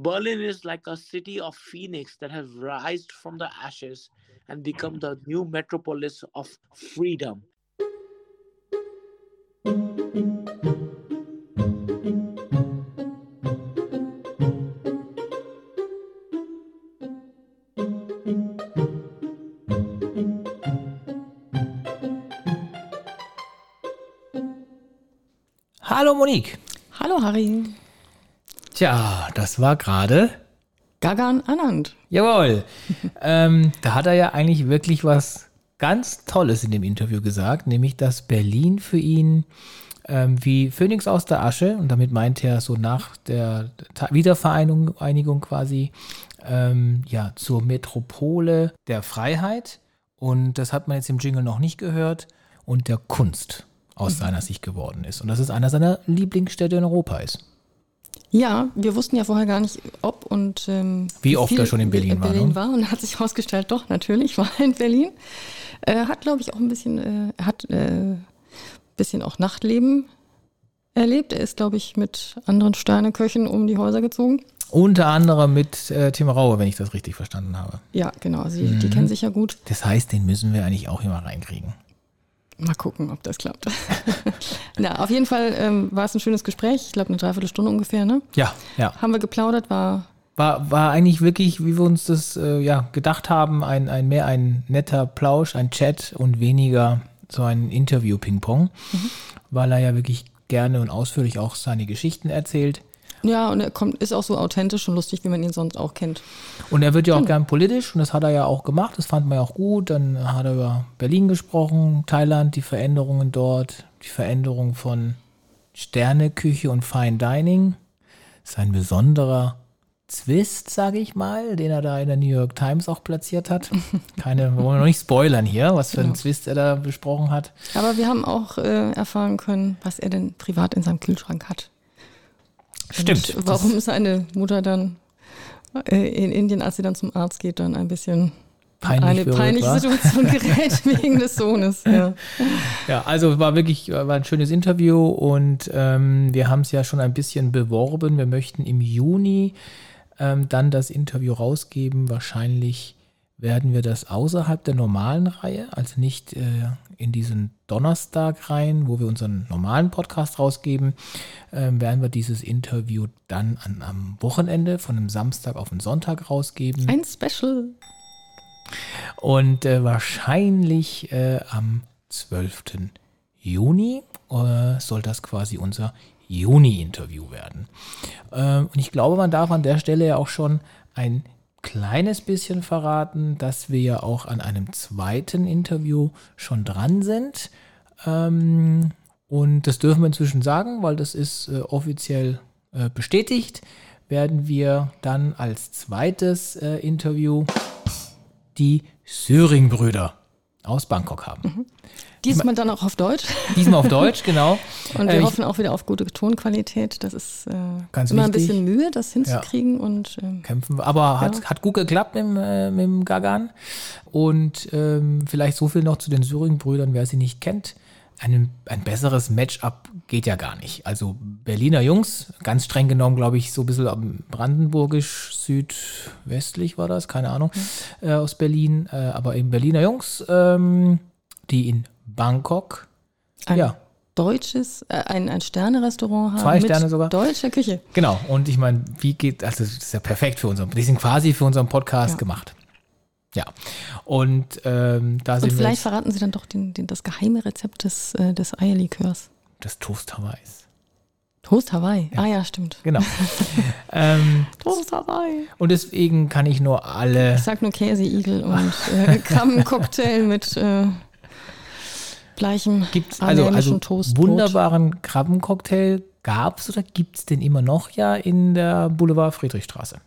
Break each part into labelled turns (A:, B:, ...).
A: Berlin is like a city of phoenix that has risen from the ashes and become the new metropolis of freedom.
B: Hallo Monique.
C: Hallo Harry.
B: Tja, das war gerade.
C: Gagan Anand.
B: Jawohl. ähm, da hat er ja eigentlich wirklich was ganz Tolles in dem Interview gesagt, nämlich dass Berlin für ihn ähm, wie Phönix aus der Asche, und damit meint er so nach der Ta Wiedervereinigung Einigung quasi, ähm, ja, zur Metropole der Freiheit. Und das hat man jetzt im Jingle noch nicht gehört. Und der Kunst aus mhm. seiner Sicht geworden ist. Und dass es einer seiner Lieblingsstädte in Europa ist.
C: Ja, wir wussten ja vorher gar nicht, ob und ähm,
B: wie oft er schon in Berlin,
C: in Berlin war. Ne? war. Und hat sich herausgestellt, doch, natürlich war er in Berlin. Äh, hat, glaube ich, auch ein bisschen, äh, hat äh, bisschen auch Nachtleben erlebt. Er ist, glaube ich, mit anderen Sterneköchen um die Häuser gezogen.
B: Unter anderem mit äh, Tim Raue, wenn ich das richtig verstanden habe.
C: Ja, genau. Also mhm. die kennen sich ja gut.
B: Das heißt, den müssen wir eigentlich auch immer reinkriegen.
C: Mal gucken, ob das klappt. Na, auf jeden Fall ähm, war es ein schönes Gespräch. Ich glaube, eine Dreiviertelstunde ungefähr, ne?
B: Ja, ja.
C: Haben wir geplaudert, war.
B: War, war eigentlich wirklich, wie wir uns das äh, ja, gedacht haben, ein, ein mehr ein netter Plausch, ein Chat und weniger so ein Interview-Ping-Pong, mhm. weil er ja wirklich gerne und ausführlich auch seine Geschichten erzählt.
C: Ja, und er kommt, ist auch so authentisch und lustig, wie man ihn sonst auch kennt.
B: Und er wird ja auch genau. gern politisch und das hat er ja auch gemacht, das fand man ja auch gut. Dann hat er über Berlin gesprochen, Thailand, die Veränderungen dort, die Veränderung von Sterneküche und Fine Dining. Das ist ein besonderer Zwist, sage ich mal, den er da in der New York Times auch platziert hat. Keine, wollen wir noch nicht spoilern hier, was für genau. einen Zwist er da besprochen hat.
C: Aber wir haben auch äh, erfahren können, was er denn privat in seinem Kühlschrank hat.
B: Stimmt.
C: Und warum seine Mutter dann äh, in Indien, als sie dann zum Arzt geht, dann ein bisschen
B: Peinlich
C: eine peinliche Situation gerät wegen des Sohnes. Ja.
B: ja, also war wirklich war ein schönes Interview und ähm, wir haben es ja schon ein bisschen beworben. Wir möchten im Juni ähm, dann das Interview rausgeben. Wahrscheinlich werden wir das außerhalb der normalen Reihe, also nicht äh, in diesen Donnerstag rein, wo wir unseren normalen Podcast rausgeben, äh, werden wir dieses Interview dann an, am Wochenende von einem Samstag auf den Sonntag rausgeben.
C: Ein Special.
B: Und äh, wahrscheinlich äh, am 12. Juni äh, soll das quasi unser Juni-Interview werden. Ähm, und ich glaube, man darf an der Stelle ja auch schon ein kleines bisschen verraten, dass wir ja auch an einem zweiten Interview schon dran sind. Ähm, und das dürfen wir inzwischen sagen, weil das ist äh, offiziell äh, bestätigt. Werden wir dann als zweites äh, Interview die Söring-Brüder aus Bangkok haben. Mhm.
C: Diesmal dann auch auf Deutsch.
B: Diesmal auf Deutsch, genau.
C: Und wir äh, hoffen auch wieder auf gute Tonqualität. Das ist äh, immer ein bisschen Mühe, das hinzukriegen. Ja. Und,
B: ähm, Kämpfen wir. Aber hat, ja. hat gut geklappt mit, äh, mit dem Gagan. Und ähm, vielleicht so viel noch zu den Syring-Brüdern, wer sie nicht kennt. Ein, ein besseres Matchup geht ja gar nicht. Also Berliner Jungs, ganz streng genommen, glaube ich, so ein bisschen brandenburgisch, südwestlich war das, keine Ahnung, mhm. aus Berlin. Äh, aber eben Berliner Jungs, ähm, die in Bangkok.
C: Ein ja. deutsches, äh, ein, ein Sterne-Restaurant haben.
B: Zwei Sterne sogar.
C: Deutscher Küche.
B: Genau. Und ich meine, wie geht, also das ist ja perfekt für unseren, die sind quasi für unseren Podcast ja. gemacht. Ja. Und ähm, da sind
C: Und vielleicht verraten Sie dann doch den, den, das geheime Rezept des, äh, des Eierlikörs.
B: Das Toast Hawaiis.
C: Toast Hawaii. Ja. Ah ja, stimmt.
B: Genau. ähm,
C: Toast Hawaii.
B: Und deswegen kann ich nur alle.
C: Ich sag nur Käseigel und äh, Krabbencocktail mit äh, gleichem
B: gibt's, also, also wunderbaren Krabbencocktail gab es oder gibt es den immer noch ja in der Boulevard Friedrichstraße?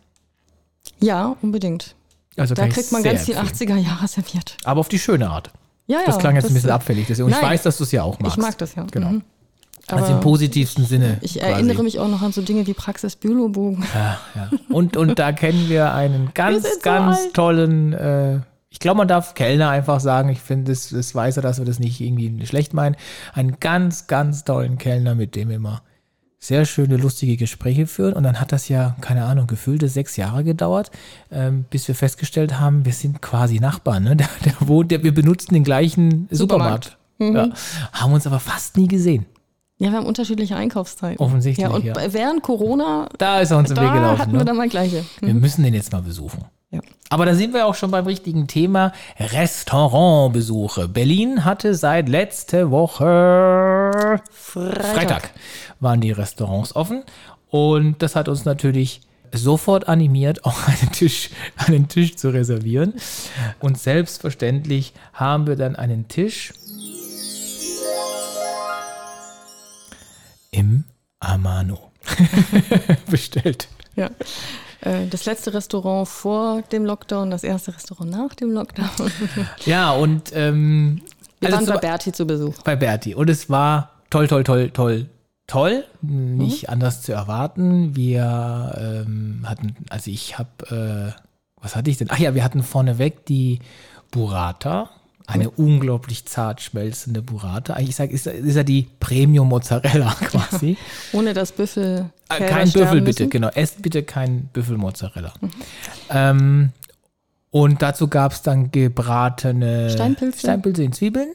C: Ja, unbedingt. Also da kriegt man ganz viel 80er Jahre serviert.
B: Aber auf die schöne Art.
C: Ja, ja.
B: Das klang jetzt das ein bisschen abfällig. Und nein, ich weiß, dass du es ja auch magst.
C: Ich mag das ja.
B: Genau. Mhm. Also im positivsten Sinne.
C: Ich quasi. erinnere mich auch noch an so Dinge wie Praxis Bülowbogen.
B: Ja, ja. Und, und da kennen wir einen ganz, wir ganz so tollen äh, ich glaube, man darf Kellner einfach sagen. Ich finde, es das weiß er, dass wir das nicht irgendwie schlecht meinen. Einen ganz, ganz tollen Kellner, mit dem wir immer sehr schöne, lustige Gespräche führen. Und dann hat das ja, keine Ahnung, gefühlte sechs Jahre gedauert, ähm, bis wir festgestellt haben, wir sind quasi Nachbarn. Ne? Der, der wohnt, der, wir benutzen den gleichen Supermarkt.
C: Supermarkt. Mhm.
B: Ja, haben uns aber fast nie gesehen.
C: Ja, wir haben unterschiedliche Einkaufszeiten.
B: Offensichtlich,
C: Ja, und
B: ja.
C: während Corona,
B: Da ist er uns im Weg
C: da
B: gelaufen.
C: hatten
B: ne?
C: wir dann mal gleiche.
B: Wir müssen den jetzt mal besuchen. Aber da sind wir auch schon beim richtigen Thema Restaurantbesuche. Berlin hatte seit letzte Woche
C: Freitag.
B: Freitag waren die Restaurants offen und das hat uns natürlich sofort animiert, auch einen Tisch, einen Tisch zu reservieren. Und selbstverständlich haben wir dann einen Tisch im Amano bestellt.
C: Ja. Äh, Das letzte Restaurant vor dem Lockdown, das erste Restaurant nach dem Lockdown.
B: Ja, und ähm,
C: Wir
B: also
C: waren bei Berti zu Besuch.
B: bei Berti. Und es war toll, toll, toll, toll, toll. Nicht anders zu erwarten. Wir ähm, hatten, also ich habe, äh, was hatte ich denn? Ach ja, wir hatten vorneweg die Burrata. Eine unglaublich zart schmelzende Burrata. Eigentlich sage ist, ist ja die Premium Mozzarella quasi.
C: Ohne das Büffel.
B: Äh, kein Büffel bitte,
C: müssen.
B: genau. Esst bitte kein Büffelmozzarella. Ähm, und dazu gab es dann gebratene
C: Steinpilze.
B: Steinpilze in Zwiebeln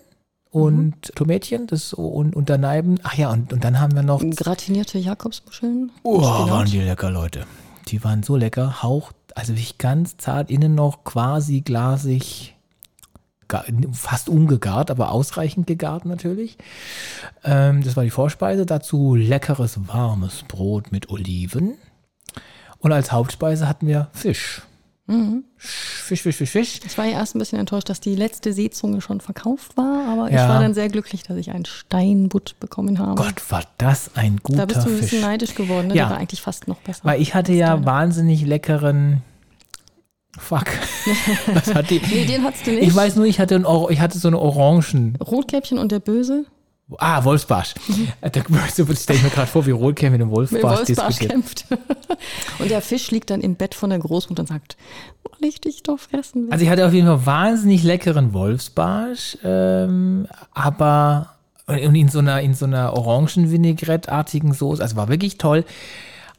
B: und Tomätchen das, und, und daneben, ach ja, und, und dann haben wir noch,
C: Gratinierte Jakobsmuscheln.
B: oh,
C: Spinat.
B: waren die lecker, Leute. Die waren so lecker, haucht, also wirklich ganz zart, innen noch quasi glasig, fast ungegart, aber ausreichend gegart natürlich. Ähm, das war die Vorspeise. Dazu leckeres, warmes Brot mit Oliven. Und als Hauptspeise hatten wir Fisch. Fisch, Fisch, Fisch, Fisch.
C: Ich war ja erst ein bisschen enttäuscht, dass die letzte Seezunge schon verkauft war, aber ich
B: Ja.
C: war dann sehr glücklich, dass ich einen Steinbutt bekommen habe.
B: Gott, war das ein guter
C: da bist du ein bisschen
B: Fisch.
C: neidisch geworden, ne?
B: Ja.
C: Der war eigentlich fast noch besser.
B: Weil ich hatte ja wahnsinnig leckeren. Fuck. Was hatte ich?
C: nee, den hattest du nicht.
B: Ich weiß nur, ich hatte, ein, Or- ich hatte so eine Orangen.
C: Rotkäppchen und der Böse.
B: Ah, Wolfsbarsch. Äh, Da stelle ich mir gerade vor, wie Rotkäppchen mit dem
C: Mit
B: Wolfsbarsch
C: Wolfsbarsch
B: diskutiert.
C: kämpft. und der Fisch liegt dann im Bett von der Großmutter und sagt, will ich dich doch fressen? will?"
B: Also ich hatte auf jeden Fall wahnsinnig leckeren Wolfsbarsch, ähm, aber und in so einer in so einer Orangen-Vinaigrette-artigen Soße, also war wirklich toll.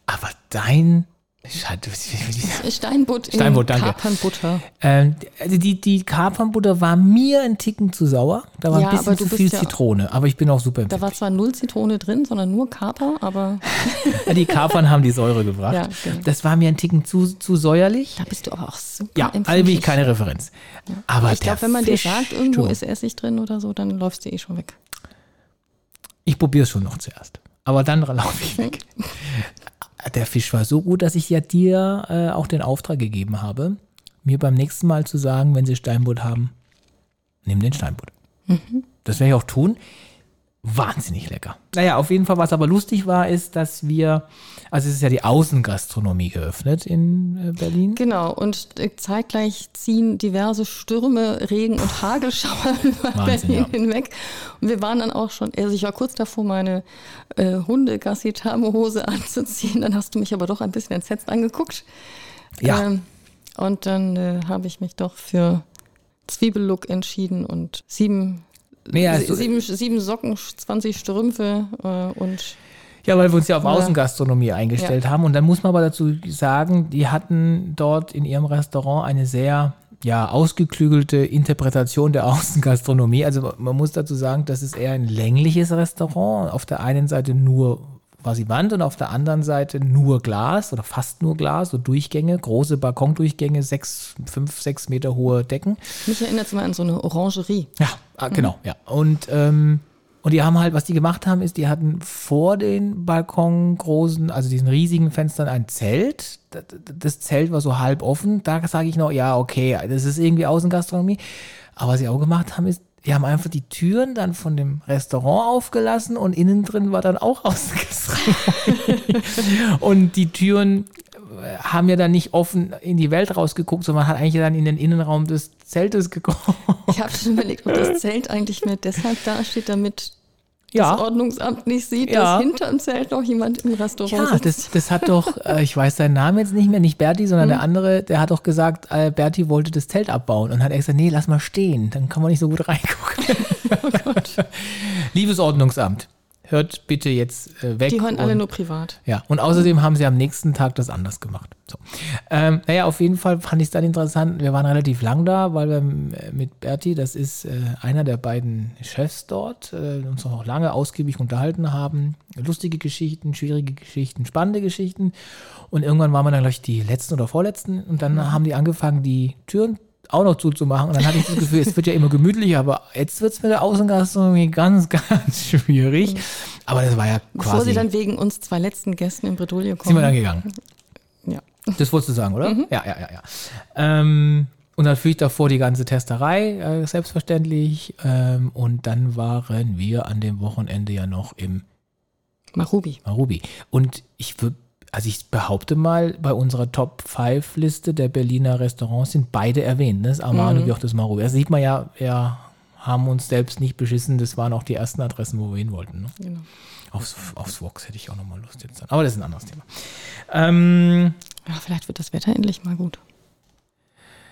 B: Aber dein
C: Steinbutt in
B: Steinbutt, danke.
C: Kapernbutter.
B: Ähm, also die, die Kapernbutter war mir ein Ticken zu sauer. Da war
C: Ja,
B: ein bisschen zu viel
C: ja-
B: Zitrone. Aber ich bin auch super
C: Da war
B: empfindlich.
C: zwar null Zitrone drin, sondern nur Kaper, aber
B: Ja, die Kapern haben die Säure gebracht.
C: Ja, genau.
B: Das war mir ein Ticken zu, zu säuerlich.
C: da bist du aber auch super
B: Ja, also bin
C: empfindlich.
B: ich keine Referenz. Aber
C: Ich glaube, wenn man
B: Fisch,
C: dir sagt, irgendwo ist Essig drin oder so, dann läufst du eh schon weg.
B: Ich probiere es schon noch zuerst. Aber dann laufe ich weg. Der Fisch war so gut, dass ich ja dir äh, auch den Auftrag gegeben habe, mir beim nächsten Mal zu sagen, wenn sie Steinbutt haben, nimm den Steinbutt. Das werde ich auch tun. Wahnsinnig lecker. Naja, auf jeden Fall, was aber lustig war, ist, dass wir, also es ist ja die Außengastronomie geöffnet in äh, Berlin.
C: Genau, und zeitgleich ziehen diverse Stürme, Regen und Hagelschauer über
B: Wahnsinn,
C: Berlin
B: ja.
C: hinweg. Und wir waren dann auch schon, also ich war kurz davor, meine äh, Hunde-Gassi-Thermohose anzuziehen. Dann hast du mich aber doch ein bisschen entsetzt angeguckt.
B: Ja.
C: Ähm, und dann äh, habe ich mich doch für Zwiebellook entschieden und sieben,
B: Nee, also-
C: sieben, sieben Socken, 20 Strümpfe äh, und
B: Ja, weil wir uns ja auf
C: Ja.
B: Außengastronomie eingestellt haben. Und dann muss man aber dazu sagen, die hatten dort in ihrem Restaurant eine sehr ja, ausgeklügelte Interpretation der Außengastronomie. Also man muss dazu sagen, das ist eher ein längliches Restaurant. Auf der einen Seite nur quasi Wand und auf der anderen Seite nur Glas oder fast nur Glas, so Durchgänge, große Balkondurchgänge, sechs, fünf, sechs Meter hohe Decken.
C: mich erinnert es mal an so eine Orangerie.
B: Ja, ah, genau, ja. Und, ähm, und die haben halt, was die gemacht haben, ist, die hatten vor den Balkon großen, also diesen riesigen Fenstern ein Zelt. Das, das Zelt war so halb offen. Da sage ich noch, ja, okay, das ist irgendwie Außengastronomie. Aber was sie auch gemacht haben, ist, die haben einfach die Türen dann von dem Restaurant aufgelassen und innen drin war dann auch Außengastronomie. und die Türen haben ja dann nicht offen in die Welt rausgeguckt, sondern man hat eigentlich dann in den Innenraum des Zeltes geguckt.
C: Ich habe schon überlegt, ob das Zelt eigentlich nur deshalb dasteht, damit
B: Ja.
C: das Ordnungsamt nicht sieht,
B: Ja.
C: dass hinter dem Zelt noch jemand im Restaurant
B: Ja,
C: sitzt.
B: das, das hat doch, äh, ich weiß seinen Namen jetzt nicht mehr, nicht Berti, sondern der andere, der hat doch gesagt, äh, Berti wollte das Zelt abbauen und hat gesagt, nee, lass mal stehen, dann kann man nicht so gut reingucken. Liebes Ordnungsamt, hört bitte jetzt äh, weg.
C: Die hören alle
B: und-
C: nur privat.
B: Ja, und außerdem haben sie am nächsten Tag das anders gemacht. So. Ähm, naja, auf jeden Fall fand ich es dann interessant. Wir waren relativ lang da, weil wir äh, mit Berti, das ist äh, einer der beiden Chefs dort, äh, uns auch lange ausgiebig unterhalten haben. Lustige Geschichten, schwierige Geschichten, spannende Geschichten. Und irgendwann waren wir dann, glaube ich, die letzten oder vorletzten. Und dann haben die angefangen, die Türen auch noch zuzumachen. Und dann hatte ich das Gefühl, es wird ja immer gemütlicher, aber jetzt wird es mit der Außengastronomie ganz, ganz schwierig. Aber das war ja
C: Bevor
B: quasi.
C: sie dann wegen uns zwei letzten Gästen in Bredouille
B: sind wir dann
C: kommen.
B: gegangen.
C: Ja.
B: Das wolltest du sagen, oder? Ja, ja, ja, ja. Ähm, und natürlich davor die ganze Testerei, äh, selbstverständlich. Ähm, und dann waren wir an dem Wochenende ja noch im
C: Marubi.
B: Marubi. Und ich würde, also ich behaupte mal, bei unserer Top-5-Liste der Berliner Restaurants sind beide erwähnt, ne? das Amano wie auch das Marubi. Das sieht man ja, wir haben uns selbst nicht beschissen, das waren auch die ersten Adressen, wo wir hin wollten. Ne?
C: Genau.
B: Aufs, aufs Vox hätte ich auch nochmal Lust jetzt. Dann. Aber das ist ein anderes Thema. Ähm,
C: Ja, vielleicht wird das Wetter endlich mal gut.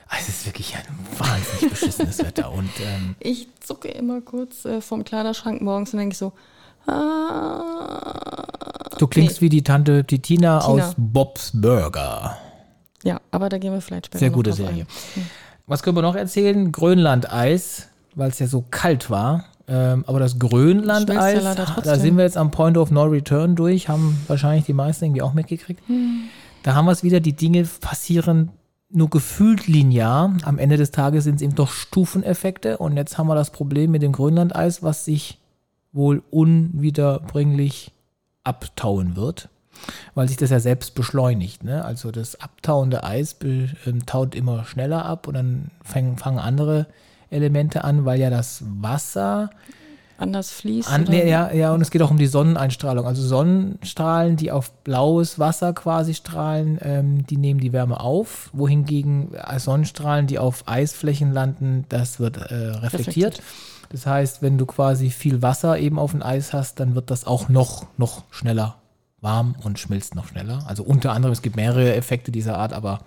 B: Ah, Es ist wirklich ein wahnsinnig beschissenes Wetter. Und ähm,
C: Ich zucke immer kurz äh, vom Kleiderschrank morgens und denke so, ah.
B: Du klingst wie die Tante, die Tina,
C: Tina.
B: aus Bob's Burger.
C: Ja, aber da gehen wir vielleicht später
B: Sehr gute Serie.
C: ein.
B: Was können wir noch erzählen? Grönland-Eis, weil es ja so kalt war. Ähm, aber das Grönland-Eis,
C: ja
B: da sind wir jetzt am Point of No Return durch, haben wahrscheinlich die meisten irgendwie auch mitgekriegt. Da haben wir es wieder, die Dinge passieren nur gefühlt linear. Am Ende des Tages sind es eben doch Stufeneffekte. Und jetzt haben wir das Problem mit dem Grönland-Eis, was sich wohl unwiederbringlich abtauen wird, weil sich das ja selbst beschleunigt. Ne? Also das abtauende Eis be, ähm, taut immer schneller ab und dann fangen, fangen andere Elemente an, weil ja das Wasser
C: Anders fließt.
B: an, nee, ja, ja, und es geht auch um die Sonneneinstrahlung. Also Sonnenstrahlen, die auf blaues Wasser quasi strahlen, ähm, die nehmen die Wärme auf, wohingegen äh, Sonnenstrahlen, die auf Eisflächen landen, das wird äh, reflektiert.
C: Reflektiert.
B: Das heißt, wenn du quasi viel Wasser eben auf dem Eis hast, dann wird das auch noch, noch schneller warm und schmilzt noch schneller. Also unter anderem, es gibt mehrere Effekte dieser Art, aber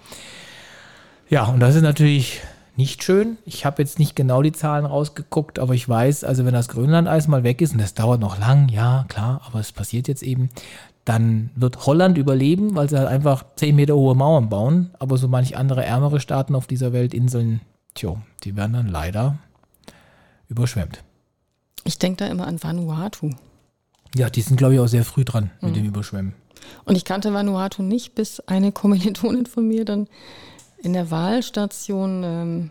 B: ja, und das ist natürlich nicht schön. Ich habe jetzt nicht genau die Zahlen rausgeguckt, aber ich weiß, also wenn das Grönlandeis mal weg ist, und das dauert noch lang, ja, klar, aber es passiert jetzt eben, dann wird Holland überleben, weil sie halt einfach 10 Meter hohe Mauern bauen, aber so manch andere ärmere Staaten auf dieser Welt, Inseln, tjo, die werden dann leider überschwemmt.
C: Ich denke da immer an Vanuatu.
B: Ja, die sind, glaube ich, auch sehr früh dran mit dem Überschwemmen.
C: Und ich kannte Vanuatu nicht, bis eine Kommilitonin von mir dann in der Wahlstation ähm,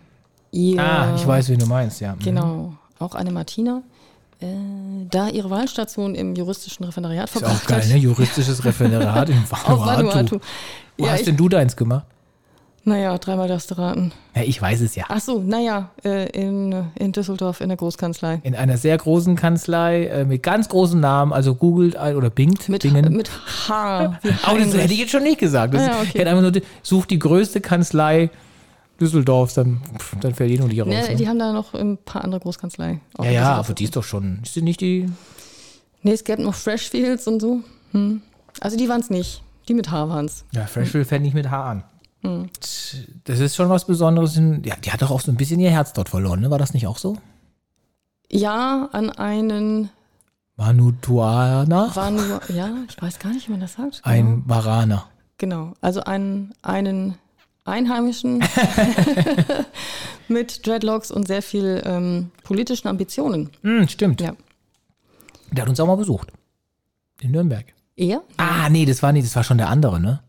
C: ihr,
B: Ah, ich weiß, wen du meinst, ja. Mhm.
C: genau, auch eine Martina, äh, da ihre Wahlstation im juristischen Referendariat
B: Ist auch
C: verbracht
B: geil,
C: hat.
B: ne? Juristisches Referendariat in Vanuatu.
C: Vanuatu.
B: Wo
C: Ja,
B: hast
C: ich,
B: denn du deins gemacht?
C: Naja, dreimal darfst du raten.
B: Ja, ich weiß es ja.
C: Ach so, naja, äh, in, in Düsseldorf in der Großkanzlei.
B: In einer sehr großen Kanzlei äh, mit ganz großen Namen, also googelt oder bingt
C: Mit, mit H.
B: Aber das hätte ich jetzt schon nicht gesagt. Das
C: Ah, ja,
B: ist-
C: okay.
B: Hätte einfach nur, die- sucht die größte Kanzlei Düsseldorfs, dann, dann fällt eh nur die raus.
C: Ne,
B: ne?
C: die haben da noch ein paar andere Großkanzlei.
B: ja, ja, aber die ist doch schon, ist die nicht die,
C: Nee, es gäbe noch Freshfields und so. Hm. Also die waren es nicht. Die mit H waren es.
B: ja, Freshville fände ich mit H an.
C: Hm.
B: Das ist schon was Besonderes. Ja, die hat doch auch so ein bisschen ihr Herz dort verloren, ne? War das nicht auch so?
C: Ja, an einen
B: Vanutuaner?
C: Vanu, ja, ich weiß gar nicht, wie man das sagt.
B: Ein Varaner.
C: Genau, also einen, einen Einheimischen mit Dreadlocks und sehr viel ähm, politischen Ambitionen.
B: Hm, stimmt.
C: Ja.
B: Der hat uns auch mal besucht. In Nürnberg.
C: Er?
B: Ah, nee, das war nicht, das war schon der andere, ne?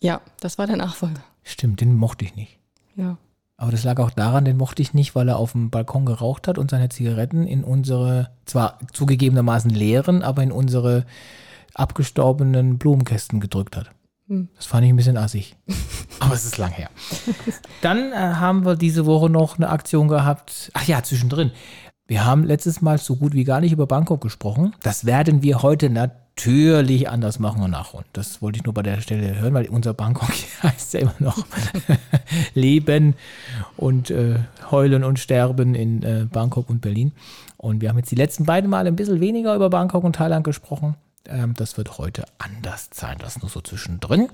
C: Ja, das war der Nachfolger.
B: Stimmt, den mochte ich nicht.
C: Ja.
B: Aber das lag auch daran, den mochte ich nicht, weil er auf dem Balkon geraucht hat und seine Zigaretten in unsere, zwar zugegebenermaßen leeren, aber in unsere abgestorbenen Blumenkästen gedrückt hat.
C: Hm.
B: Das fand ich ein bisschen assig. Aber es ist lang her. Dann äh, haben wir diese Woche noch eine Aktion gehabt. Ach ja, zwischendrin. Wir haben letztes Mal so gut wie gar nicht über Bangkok gesprochen. Das werden wir heute natürlich anders machen und nachholen. Das wollte ich nur bei der Stelle hören, weil unser Bangkok heißt ja immer noch Leben und äh, Heulen und Sterben in äh, Bangkok und Berlin. Und wir haben jetzt die letzten beiden Male ein bisschen weniger über Bangkok und Thailand gesprochen. Ähm, das wird heute anders sein. Das nur so zwischendrin.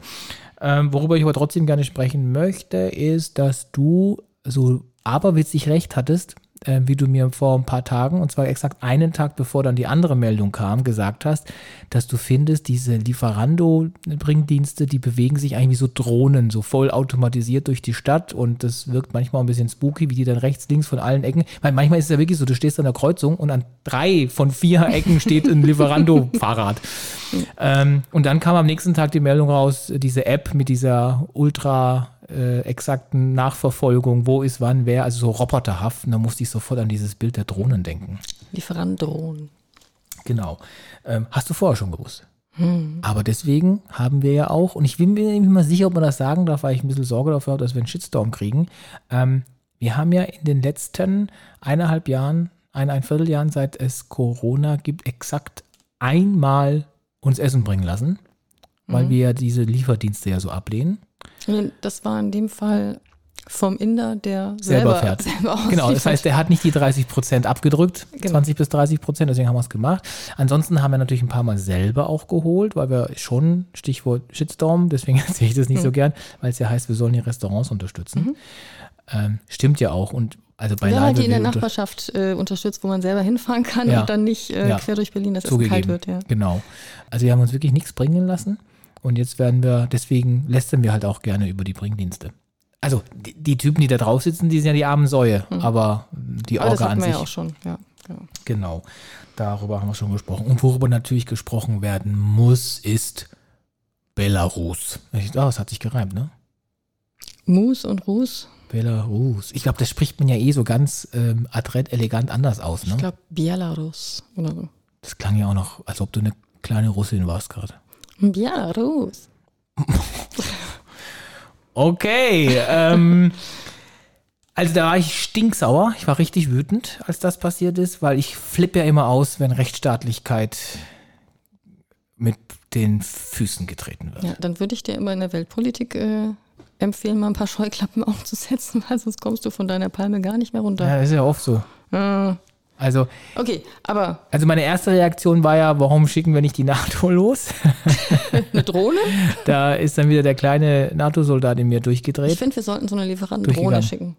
B: Ähm, worüber ich aber trotzdem gerne sprechen möchte, ist, dass du so aberwitzig recht hattest, äh, wie du mir vor ein paar Tagen, und zwar exakt einen Tag bevor dann die andere Meldung kam, gesagt hast, dass du findest, diese Lieferando-Bringdienste, die bewegen sich eigentlich wie so Drohnen, so voll automatisiert durch die Stadt. Und das wirkt manchmal ein bisschen spooky, wie die dann rechts, links von allen Ecken, weil manchmal ist es ja wirklich so, du stehst an der Kreuzung und an drei von vier Ecken steht ein Lieferando-Fahrrad. ähm, und dann kam am nächsten Tag die Meldung raus, diese App mit dieser ultra äh, exakten Nachverfolgung, wo ist wann, wer, also so roboterhaft. Und da musste ich sofort an dieses Bild der Drohnen denken.
C: Lieferandrohnen.
B: Genau. Ähm, hast du vorher schon gewusst. Aber deswegen haben wir ja auch, und ich bin mir nicht mal sicher, ob man das sagen darf, weil ich ein bisschen Sorge dafür habe, dass wir einen Shitstorm kriegen. Ähm, wir haben ja in den letzten eineinhalb Jahren, ein, Vierteljahren, seit es Corona gibt, exakt einmal uns Essen bringen lassen, weil wir ja diese Lieferdienste ja so ablehnen.
C: Das war in dem Fall vom Inder, der
B: selber
C: selber,
B: fährt.
C: selber
B: genau, das heißt, der hat nicht die 30 Prozent abgedrückt,
C: Genau.
B: 20 bis 30 Prozent, deswegen haben wir es gemacht. Ansonsten haben wir natürlich ein paar Mal selber auch geholt, weil wir schon, Stichwort Shitstorm, deswegen erzähle ich das nicht
C: Hm.
B: so gern, weil es ja heißt, wir sollen die Restaurants unterstützen. Ähm, stimmt ja auch und also
C: Wenn man halt die in der Nachbarschaft äh, unterstützt, wo man selber hinfahren kann
B: Ja.
C: und dann nicht äh,
B: Ja.
C: quer durch Berlin das Essen
B: zugegeben.
C: kalt wird. Ja.
B: Genau. Also wir haben uns wirklich nichts bringen lassen und jetzt werden wir, deswegen lästern wir halt auch gerne über die Bringdienste. Also die, die Typen, die da drauf sitzen, die sind ja die armen Säue, aber die.
C: Aber das
B: Orga
C: hatten
B: an sich.
C: ja auch schon. Ja, genau.
B: Genau. Darüber haben wir schon gesprochen. Und worüber natürlich gesprochen werden muss, ist Belarus. Ah, es hat sich gereimt, ne?
C: Mus und Ruß,
B: Belarus. Ich glaube, das spricht man ja eh so ganz ähm, adrett, elegant anders aus, ne?
C: ich glaube Belarus oder so.
B: Das klang ja auch noch, als ob du eine kleine Russin warst gerade.
C: Belarus.
B: Okay, ähm, also da war ich stinksauer. Ich war richtig wütend, als das passiert ist, weil ich flippe ja immer aus, wenn Rechtsstaatlichkeit mit den Füßen getreten wird.
C: Ja, dann würde ich dir immer in der Weltpolitik äh, empfehlen, mal ein paar Scheuklappen aufzusetzen, weil sonst kommst du von deiner Palme gar nicht mehr runter.
B: Ja, ist ja oft so.
C: Äh,
B: Also,
C: okay, aber
B: also meine erste Reaktion war ja, warum schicken wir nicht die NATO los?
C: eine Drohne?
B: Da ist dann wieder der kleine NATO-Soldat in mir
C: Ich
B: durchgedreht.
C: finde, wir sollten so eine Lieferantendrohne schicken.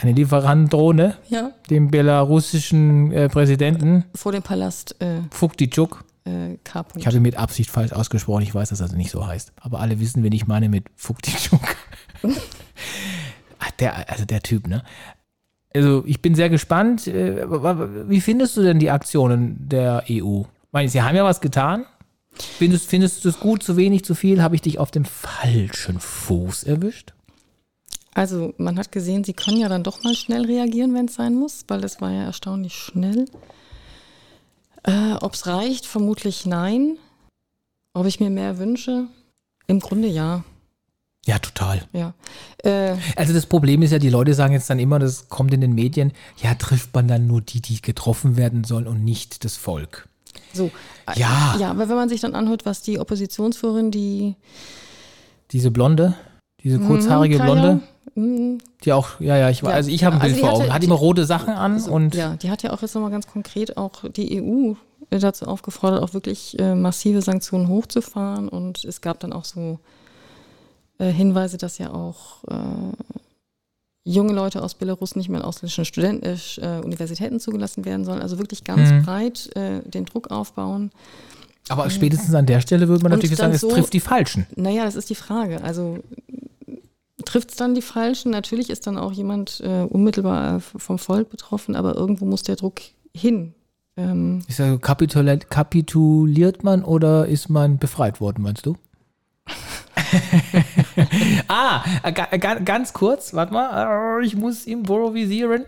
B: Eine Lieferantendrohne,
C: Ja,
B: dem belarussischen äh, Präsidenten
C: vor dem Palast äh,
B: Fuktitschuk.
C: äh.
B: Ich habe ihn mit Absicht falsch ausgesprochen. Ich weiß, dass das nicht so heißt. Aber alle wissen, wen ich meine mit Fuktitschuk. Ah, der, also der Typ, ne? Also ich bin sehr gespannt. Äh, Wie findest du denn die Aktionen der EU? Ich meine, sie haben ja was getan. Findest, findest du das gut, zu wenig, zu viel? Habe ich dich auf dem falschen Fuß erwischt?
C: Also man hat gesehen, sie können ja dann doch mal schnell reagieren, wenn es sein muss, weil das war ja erstaunlich schnell. Äh, Ob es reicht, vermutlich nein. Ob ich mir mehr wünsche? Im Grunde ja.
B: Ja, total.
C: ja. Äh,
B: Also das Problem ist ja, die Leute sagen jetzt dann immer, das kommt in den Medien, ja, trifft man dann nur die, die getroffen werden sollen und nicht das Volk.
C: so.
B: Ja.
C: Ja, aber wenn man sich dann anhört, was die Oppositionsführerin, die
B: Diese Blonde, diese kurzhaarige
C: Mhm,
B: Blonde,
C: Mhm,
B: die auch, ja, ja, ich war,
C: Ja,
B: also ich habe ein
C: also
B: Bild
C: die
B: vor
C: hatte-
B: Augen. Hat
C: die-
B: immer rote Sachen an
C: so,
B: und
C: ja, die hat ja auch jetzt nochmal ganz konkret auch die EU dazu aufgefordert, auch wirklich äh, massive Sanktionen hochzufahren. Und es gab dann auch so äh, Hinweise, dass ja auch äh, junge Leute aus Belarus nicht mehr in ausländischen Studenten, äh, Universitäten zugelassen werden sollen. Also wirklich ganz
B: Mhm.
C: breit äh, den Druck aufbauen.
B: aber spätestens an der Stelle würde man natürlich sagen, es
C: so-
B: trifft die Falschen.
C: Naja, das ist die Frage. Also trifft es dann die Falschen? Natürlich ist dann auch jemand äh, unmittelbar äh, vom Volk betroffen, aber irgendwo muss der Druck hin. Ähm,
B: ja kapituliert, kapituliert man oder ist man befreit worden, meinst du? ah, äh, ga- ganz kurz, warte mal, äh, ich muss improvisieren.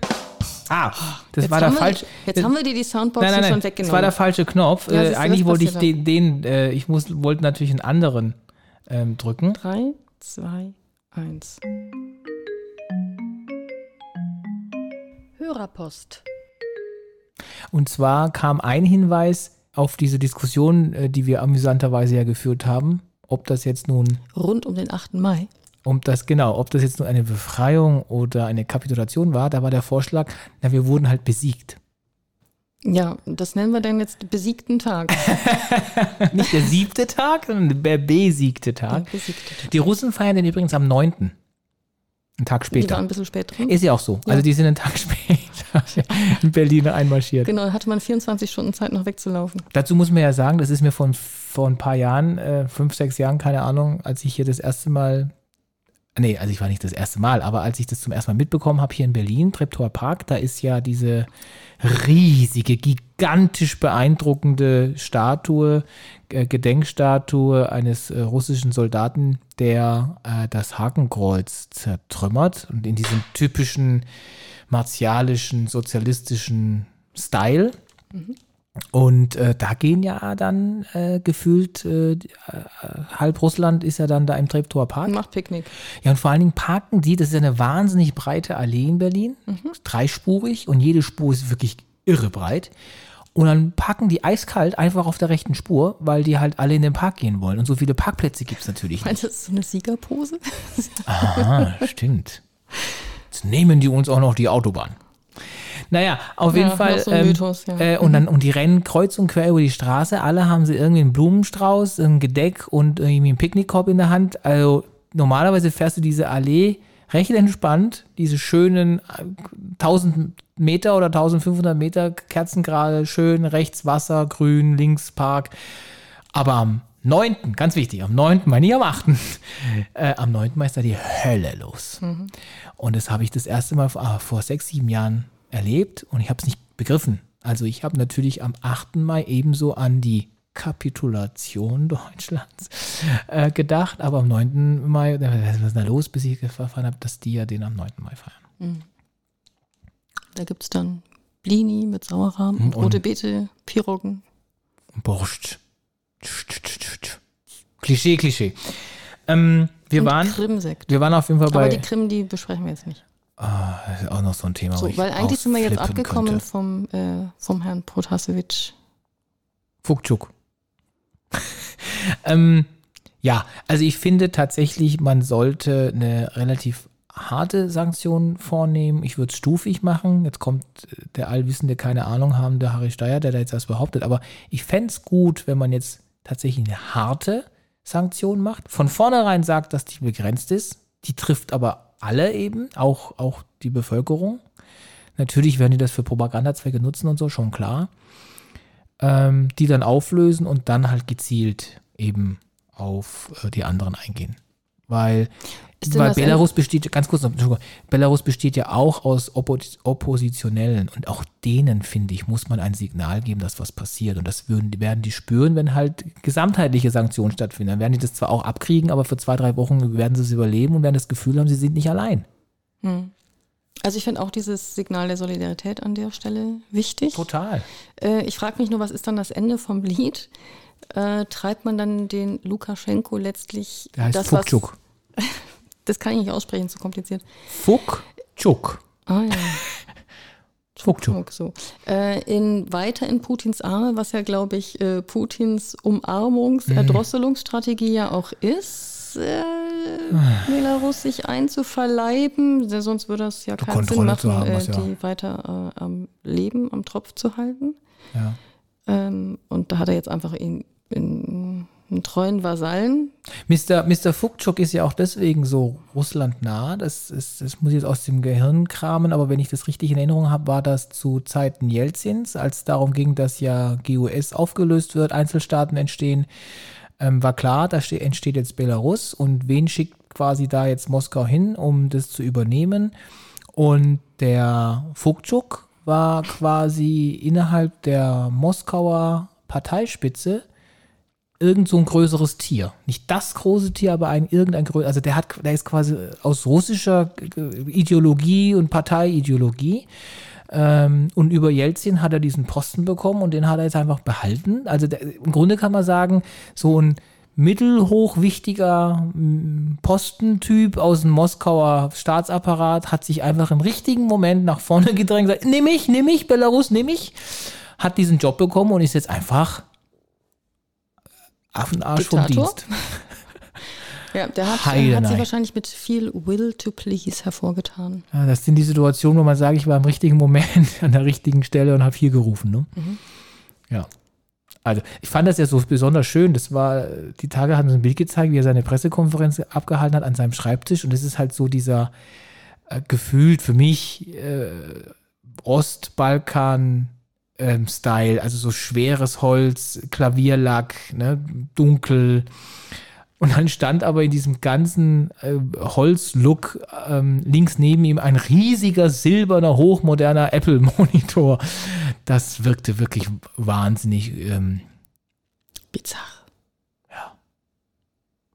B: Ah, das
C: jetzt
B: war der falsche.
C: Jetzt haben wir dir die Soundbox
B: Nein, nein, nein,
C: schon
B: das
C: weggenommen.
B: war der falsche Knopf.
C: Ja,
B: äh, eigentlich
C: das
B: wollte ich den, den äh, ich muss, wollte natürlich einen anderen ähm, drücken.
C: Drei, zwei, eins. Hörerpost.
B: Und zwar kam ein Hinweis auf diese Diskussion, äh, die wir amüsanterweise ja geführt haben, ob das jetzt nun,
C: Rund um den 8. Mai.
B: ob das genau, ob das jetzt nur eine Befreiung oder eine Kapitulation war. Da war der Vorschlag, na, wir wurden halt besiegt.
C: Ja, das nennen wir dann jetzt besiegten Tag.
B: Nicht der siebte Tag, sondern der besiegte Tag.
C: Besiegte Tag.
B: Die Russen feiern den übrigens am 9. Einen Tag
C: Die waren
B: später.
C: ein bisschen spät drin.
B: Ist ja auch so.
C: Ja.
B: Also die sind einen Tag später. in Berlin einmarschiert.
C: Genau, da hatte man 24 Stunden Zeit, noch wegzulaufen.
B: Dazu muss man ja sagen, das ist mir von vor ein paar Jahren, äh, fünf, sechs Jahren, keine Ahnung, als ich hier das erste Mal, nee, also ich war nicht das erste Mal, aber als ich das zum ersten Mal mitbekommen habe hier in Berlin, Treptower Park, da ist ja diese riesige, gigantisch beeindruckende Statue, äh, Gedenkstatue eines äh, russischen Soldaten, der äh, das Hakenkreuz zertrümmert und in diesem typischen martialischen, sozialistischen Style. Und äh, da gehen ja dann äh, gefühlt, äh, äh, halb Russland ist ja dann da im Treptower Park.
C: Macht Picknick.
B: Ja, und vor allen Dingen parken die, das ist ja eine wahnsinnig breite Allee in Berlin, dreispurig und jede Spur ist wirklich irre breit. Und dann parken die eiskalt einfach auf der rechten Spur, weil die halt alle in den Park gehen wollen. Und so viele Parkplätze gibt es natürlich nicht.
C: Meinst du, das ist so eine Siegerpose?
B: Aha, stimmt. Jetzt nehmen die uns auch noch die Autobahn. Naja, auf
C: Ja,
B: jeden Fall.
C: noch so ein Mythos, ja.
B: äh, und dann und die rennen kreuz und quer über die Straße. Alle haben sie irgendwie einen Blumenstrauß, ein Gedeck und irgendwie einen Picknickkorb in der Hand. Also normalerweise fährst du diese Allee recht entspannt, diese schönen äh, 1000 Meter oder 1500 Meter kerzengerade, schön rechts Wasser, grün, links Park. Aber am 9., ganz wichtig, am 9., meine ich am 8., äh, am 9. Mai ist da die Hölle los. Und das habe ich das erste Mal vor, ah, vor sechs, sieben Jahren erlebt und ich habe es nicht begriffen. Also ich habe natürlich am 8. Mai ebenso an die Kapitulation Deutschlands äh, gedacht, aber am 9. Mai, äh, was ist da los, bis ich erfahren habe, dass die ja den am 9. Mai feiern.
C: Da gibt es dann Blini mit Sauerrahm,
B: Mhm,
C: und rote Beete, Piroggen.
B: Borscht. Klischee, Klischee. Ähm, wir,
C: und
B: waren,
C: Krimsekt.
B: wir waren auf jeden Fall
C: Aber
B: bei.
C: die Krim, die besprechen wir jetzt nicht.
B: Ah, das ist auch noch so ein Thema.
C: So, weil eigentlich sind wir jetzt abgekommen
B: könnte.
C: vom, äh, vom Herrn Protasevich.
B: Fukczuk. ähm, ja, also ich finde tatsächlich, man sollte eine relativ harte Sanktion vornehmen. Ich würde es stufig machen. Jetzt kommt äh, der allwissende, keine Ahnung haben, der Harry Steyer, der da jetzt das behauptet. Aber ich fände es gut, wenn man jetzt tatsächlich eine harte Sanktion macht. Von vornherein sagt, dass die begrenzt ist. Die trifft aber alle eben, auch, auch die Bevölkerung. Natürlich werden die das für Propagandazwecke nutzen und so, schon klar ähm, die dann auflösen und dann halt gezielt eben auf äh, die anderen eingehen. Weil, weil Belarus besteht, ganz kurz noch, Belarus besteht ja auch aus Oppo Oppositionellen und auch denen, finde ich, muss man ein Signal geben, dass was passiert. Und das würden, werden die spüren, wenn halt gesamtheitliche Sanktionen stattfinden. Dann werden die das zwar auch abkriegen, aber für zwei, drei Wochen werden sie es überleben und werden das Gefühl haben, sie sind nicht allein.
C: Also ich finde auch dieses Signal der Solidarität an der Stelle wichtig.
B: Total.
C: Äh, ich frage mich nur, was ist dann das Ende vom Lied? Äh, treibt man dann den Lukaschenko letztlich
B: Der heißt
C: das, was,
B: Fukczuk.
C: das kann ich nicht aussprechen, zu kompliziert.
B: Fukczuk.
C: Ah ja.
B: Fukczuk.
C: Guck, So. Äh, in, weiter in Putins Arme, was ja, glaube ich, äh, Putins Umarmungs-Erdrosselungsstrategie ja auch ist, äh, Belarus sich einzuverleiben. Sonst würde es ja keinen Sinn machen,
B: haben,
C: äh,
B: was ja-
C: die weiter äh, am Leben, am Tropf zu halten.
B: Ja.
C: Ähm, und da hat er jetzt einfach ihn, in, treuen Vasallen.
B: Mr. Mr. Fukczuk ist ja auch deswegen so russlandnah. Das, ist, das muss ich jetzt aus dem Gehirn kramen, aber wenn ich das richtig in Erinnerung habe, war das zu Zeiten Jelzins, als es darum ging, dass ja GUS aufgelöst wird, Einzelstaaten entstehen. Ähm, war klar, da ste- entsteht jetzt Belarus und wen schickt quasi da jetzt Moskau hin, um das zu übernehmen? Und der Fukczuk war quasi innerhalb der Moskauer Parteispitze irgend so ein größeres Tier. Nicht das große Tier, aber ein irgendein größeres. Also der hat, der ist quasi aus russischer äh, Ideologie und Parteiideologie. Ähm, und über Jelzin hat er diesen Posten bekommen und den hat er jetzt einfach behalten. Also der, im Grunde kann man sagen, so ein mittelhochwichtiger mm, Postentyp aus dem Moskauer Staatsapparat hat sich einfach im richtigen Moment nach vorne gedrängt und gesagt, nimm ich, nimm ich, Belarus, nimm ich. Hat diesen Job bekommen und ist jetzt einfach Affenarsch vom? Dienst.
C: Ja, der hat,
B: Heide
C: hat
B: nein.
C: wahrscheinlich mit viel Will to Please hervorgetan.
B: Ja, das sind die Situationen, wo man sagt, ich war im richtigen Moment an der richtigen Stelle und habe hier gerufen. Ne? Ja. Also, ich fand das ja so besonders schön. Das war, die Tage haben so ein Bild gezeigt, wie er seine Pressekonferenz abgehalten hat an seinem Schreibtisch. Und das ist halt so dieser äh, gefühlt für mich äh, Ostbalkan ähm, Style, also so schweres Holz, Klavierlack, ne, dunkel. Und dann stand aber in diesem ganzen äh, Holzlook ähm, links neben ihm ein riesiger silberner, hochmoderner Apple-Monitor. Das wirkte wirklich wahnsinnig ähm,
C: Bizarr.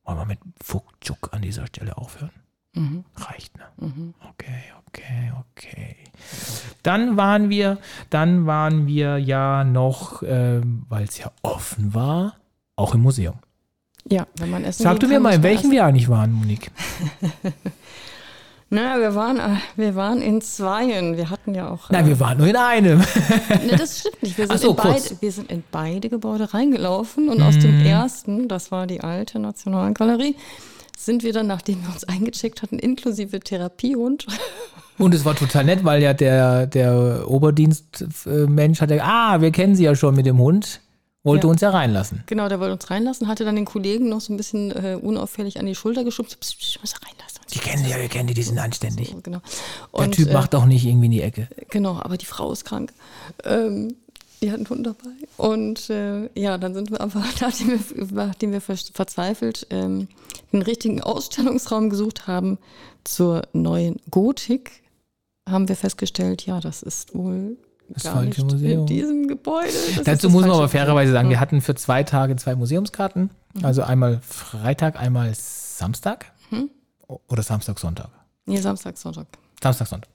B: Wollen wir mit Fuckchuck an dieser Stelle aufhören?
C: Mhm.
B: Reicht, ne?
C: Mhm.
B: Okay, okay, okay. Dann waren wir, dann waren wir ja noch, ähm, weil es ja offen war, auch im Museum.
C: Ja, wenn man essen
B: Sag du mir mal, in welchem wir eigentlich waren, Monique?
C: Na, wir waren, äh, wir waren in zweien. Wir hatten ja auch.
B: Nein,
C: äh,
B: wir waren nur in einem.
C: Ne, das stimmt nicht. Wir sind,
B: so,
C: in beide, wir sind in beide Gebäude reingelaufen und aus dem
B: Mhm.
C: ersten, das war die alte Nationalgalerie, sind wir dann, nachdem wir uns eingecheckt hatten, inklusive Therapiehund,
B: Und es war total nett, weil ja der, der Oberdienstmensch hatte, ah, wir kennen sie ja schon mit dem Hund, wollte
C: Ja.
B: uns ja reinlassen.
C: genau, der wollte uns reinlassen, hatte dann den Kollegen noch so ein bisschen äh, unauffällig an die Schulter geschubst. Psst, ich muss reinlassen.
B: Die kennen sie ja, wir kennen die, die sind anständig.
C: So, genau.
B: Der
C: Und,
B: Typ
C: äh,
B: macht auch nicht irgendwie in die Ecke.
C: Genau, aber die Frau ist krank. Ähm, die hat einen Hund dabei. Und äh, ja, dann sind wir einfach, nachdem wir, nachdem wir ver- verzweifelt ähm, den richtigen Ausstellungsraum gesucht haben zur neuen Gotik, haben wir festgestellt, ja, das ist wohl
B: Das
C: gar
B: falsche
C: nicht
B: Museum.
C: in diesem Gebäude. Das
B: Dazu muss man aber fairerweise sagen, wir hatten für zwei Tage zwei Museumskarten.
C: Mhm.
B: Also einmal Freitag, einmal Samstag.
C: Mhm.
B: Oder Samstag, Sonntag.
C: Nee, Samstag, Sonntag.
B: Samstag, Sonntag.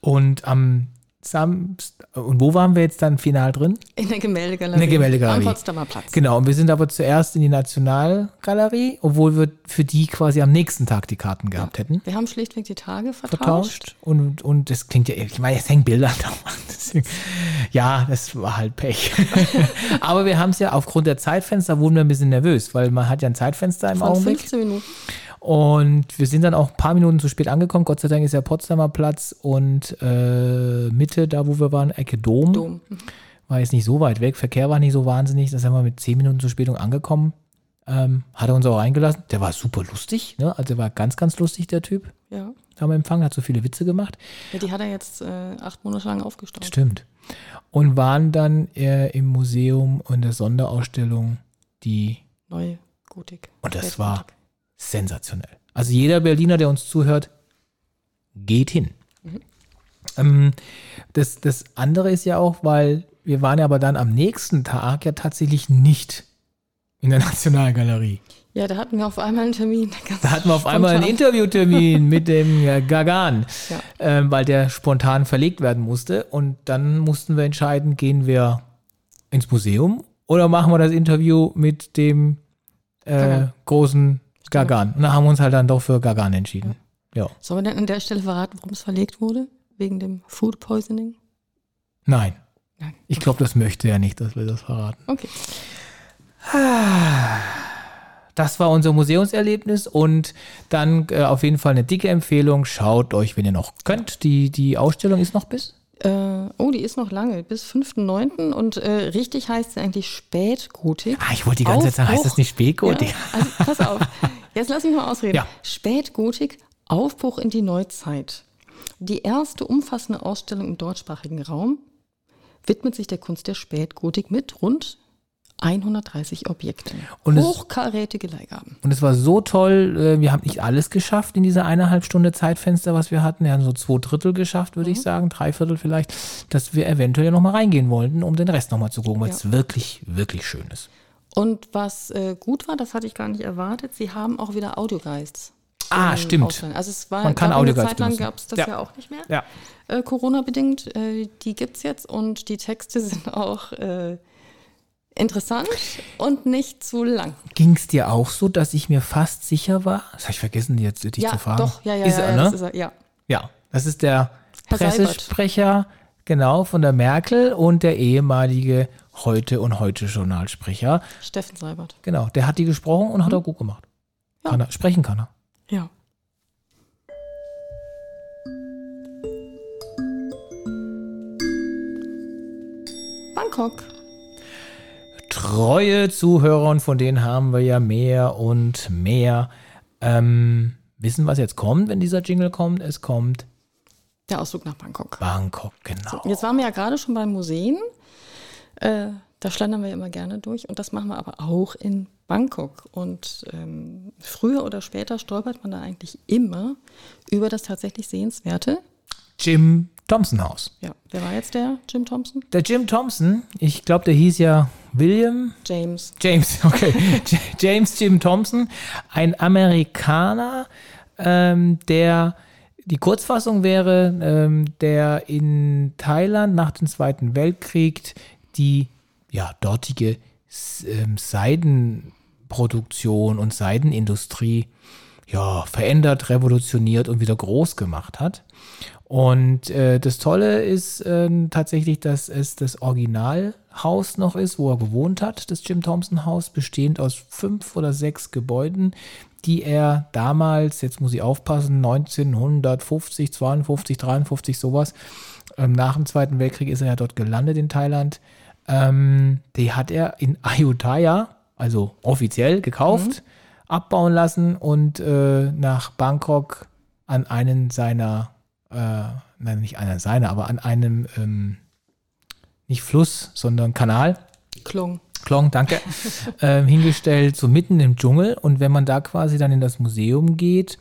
B: Und am Samstag, und wo waren wir jetzt dann final drin?
C: In der Gemäldegalerie.
B: In der Gemäldegalerie.
C: Am Potsdamer Platz.
B: Genau, und wir sind aber zuerst in die Nationalgalerie, obwohl wir für die quasi am nächsten Tag die Karten gehabt hätten.
C: Wir haben schlichtweg die Tage vertauscht.
B: Vertauscht. Und, und das klingt ja, ich meine, es hängen Bilder da. Ja, das war halt Pech. aber wir haben es ja aufgrund der Zeitfenster, wurden wir ein bisschen nervös, weil man hat ja ein Zeitfenster im
C: Von
B: Augenblick.
C: 15 Minuten.
B: Und wir sind dann auch ein paar Minuten zu spät angekommen. Gott sei Dank ist ja Potsdamer Platz und äh, Mitte, da wo wir waren, Ecke Dom,
C: Dom.
B: war jetzt nicht so weit weg. Verkehr war nicht so wahnsinnig. Da sind wir mit zehn Minuten Verspätung angekommen. Ähm, hat er uns auch reingelassen. Der war super lustig. Ne? Also der war ganz, ganz lustig, der Typ.
C: Ja.
B: Am Empfang, hat so viele Witze gemacht.
C: ja, die hat er jetzt äh, acht Monate lang aufgestaut.
B: Stimmt. Und waren dann äh, im Museum und der Sonderausstellung, die
C: Neue Gotik.
B: Und das
C: Spätgotik.
B: war sensationell. Also jeder Berliner, der uns zuhört, geht hin. Ähm, das, das andere ist ja auch, weil wir waren ja aber dann am nächsten Tag ja tatsächlich nicht in der Nationalgalerie.
C: Ja, da hatten wir auf einmal einen Termin.
B: Da hatten wir auf einmal einen
C: spontan.
B: Interviewtermin mit dem äh, Gagan,
C: Ja.
B: ähm, weil der spontan verlegt werden musste. Und dann mussten wir entscheiden, gehen wir ins Museum oder machen wir das Interview mit dem äh, großen Gagan. Und da haben wir uns halt dann doch für Gagan entschieden. Ja.
C: Sollen wir denn an der Stelle verraten, warum es verlegt wurde? Wegen dem Food Poisoning?
B: Nein.
C: Nein.
B: Ich glaube, das möchte er nicht, dass wir das verraten.
C: Okay.
B: Das war unser Museumserlebnis und dann äh, auf jeden Fall eine dicke Empfehlung. Schaut euch, wenn ihr noch könnt. Die, die Ausstellung ist noch bis
C: Äh, oh, die ist noch lange, bis 5.9. Und äh, richtig heißt sie eigentlich Spätgotik.
B: Ah, ich wollte die ganze Zeit sagen, heißt das nicht Spätgotik?
C: Ja, also pass auf. Jetzt lass mich mal ausreden.
B: Ja.
C: Spätgotik, Aufbruch in die Neuzeit. Die erste umfassende Ausstellung im deutschsprachigen Raum widmet sich der Kunst der Spätgotik mit rund 130 Objekten.
B: Und
C: Hochkarätige Leihgaben.
B: Und es war so toll, äh, wir haben nicht alles geschafft in dieser eineinhalb Stunde Zeitfenster, was wir hatten. Wir haben so zwei Drittel geschafft, würde ich sagen, drei Viertel vielleicht, dass wir eventuell nochmal reingehen wollten, um den Rest nochmal zu gucken, weil
C: Ja.
B: es wirklich, wirklich schön ist.
C: Und was äh, gut war, das hatte ich gar nicht erwartet, sie haben auch wieder Audioguides.
B: Ah,
C: ähm,
B: stimmt.
C: ausleihen. Also es war
B: Man kann
C: eine Zeit lang gab es das
B: Ja.
C: ja. auch nicht mehr.
B: Ja.
C: Äh, Corona-bedingt. Äh, die gibt es jetzt und die Texte sind auch äh, interessant und nicht zu lang.
B: Ging es dir auch so, dass ich mir fast sicher war? Das habe ich vergessen, jetzt dich
C: ja,
B: zu fragen.
C: doch, ja, ja,
B: ist
C: ja,
B: er,
C: ja,
B: ne?
C: das ist er, ja.
B: Ja, das ist der
C: Herr
B: Pressesprecher, genau, von der Merkel und der ehemalige Heute- und Heute-Journalsprecher.
C: Steffen Seibert.
B: Genau, der hat die gesprochen und hat auch gut gemacht.
C: Mhm. Ja.
B: Kann er, sprechen kann er.
C: Ja. Bangkok.
B: Treue Zuhörer, und von denen haben wir ja mehr und mehr. Ähm, wissen, was jetzt kommt, wenn dieser Jingle kommt? Es kommt
C: Der Ausflug nach Bangkok.
B: Bangkok, genau.
C: So, jetzt waren wir ja gerade schon bei Museen. Äh, da schlendern wir immer gerne durch und das machen wir aber auch in Bangkok. Und ähm, früher oder später stolpert man da eigentlich immer über das tatsächlich Sehenswerte.
B: Jim Thompson Haus.
C: Ja, wer war jetzt der Jim Thompson?
B: Der Jim Thompson, ich glaube, der hieß ja William
C: James.
B: James, okay. James Jim Thompson, ein Amerikaner, ähm, der die Kurzfassung wäre, ähm, der in Thailand nach dem Zweiten Weltkrieg die ja, dortige ähm, Seidenproduktion und Seidenindustrie ja, verändert, revolutioniert und wieder groß gemacht hat. Und äh, das Tolle ist ähm, tatsächlich, dass es das Originalhaus noch ist, wo er gewohnt hat, das Jim Thompson Haus, bestehend aus fünf oder sechs Gebäuden, die er damals, jetzt muss ich aufpassen, 1950, 52, 53, sowas, ähm, nach dem Zweiten Weltkrieg ist er ja dort gelandet in Thailand. Ähm, die hat er in Ayutthaya, also offiziell gekauft, abbauen lassen und äh, nach Bangkok an einen seiner, äh, nein, nicht einer seiner, aber an einem, ähm, nicht Fluss, sondern Kanal,
C: Klung.
B: Klong, danke, ähm, hingestellt, so mitten im Dschungel. Und wenn man da quasi dann in das Museum geht,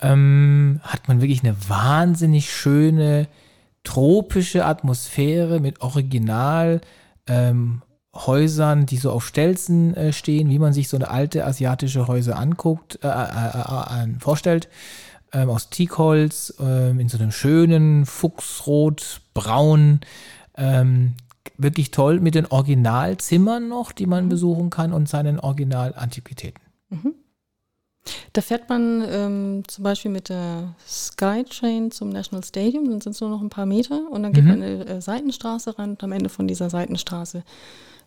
B: ähm, hat man wirklich eine wahnsinnig schöne tropische Atmosphäre mit Original ähm, Häusern, die so auf Stelzen äh, stehen, wie man sich so eine alte asiatische Häuser anguckt, äh, äh, äh, äh, vorstellt, ähm, aus Teakholz, ähm, in so einem schönen Fuchsrot, braun, ähm, wirklich toll mit den Originalzimmern noch, die man besuchen kann und seinen Originalantiquitäten.
C: Da fährt man ähm, zum Beispiel mit der Skytrain zum National Stadium, dann sind es nur noch ein paar Meter und dann geht
B: Mhm.
C: man eine äh, Seitenstraße ran und am Ende von dieser Seitenstraße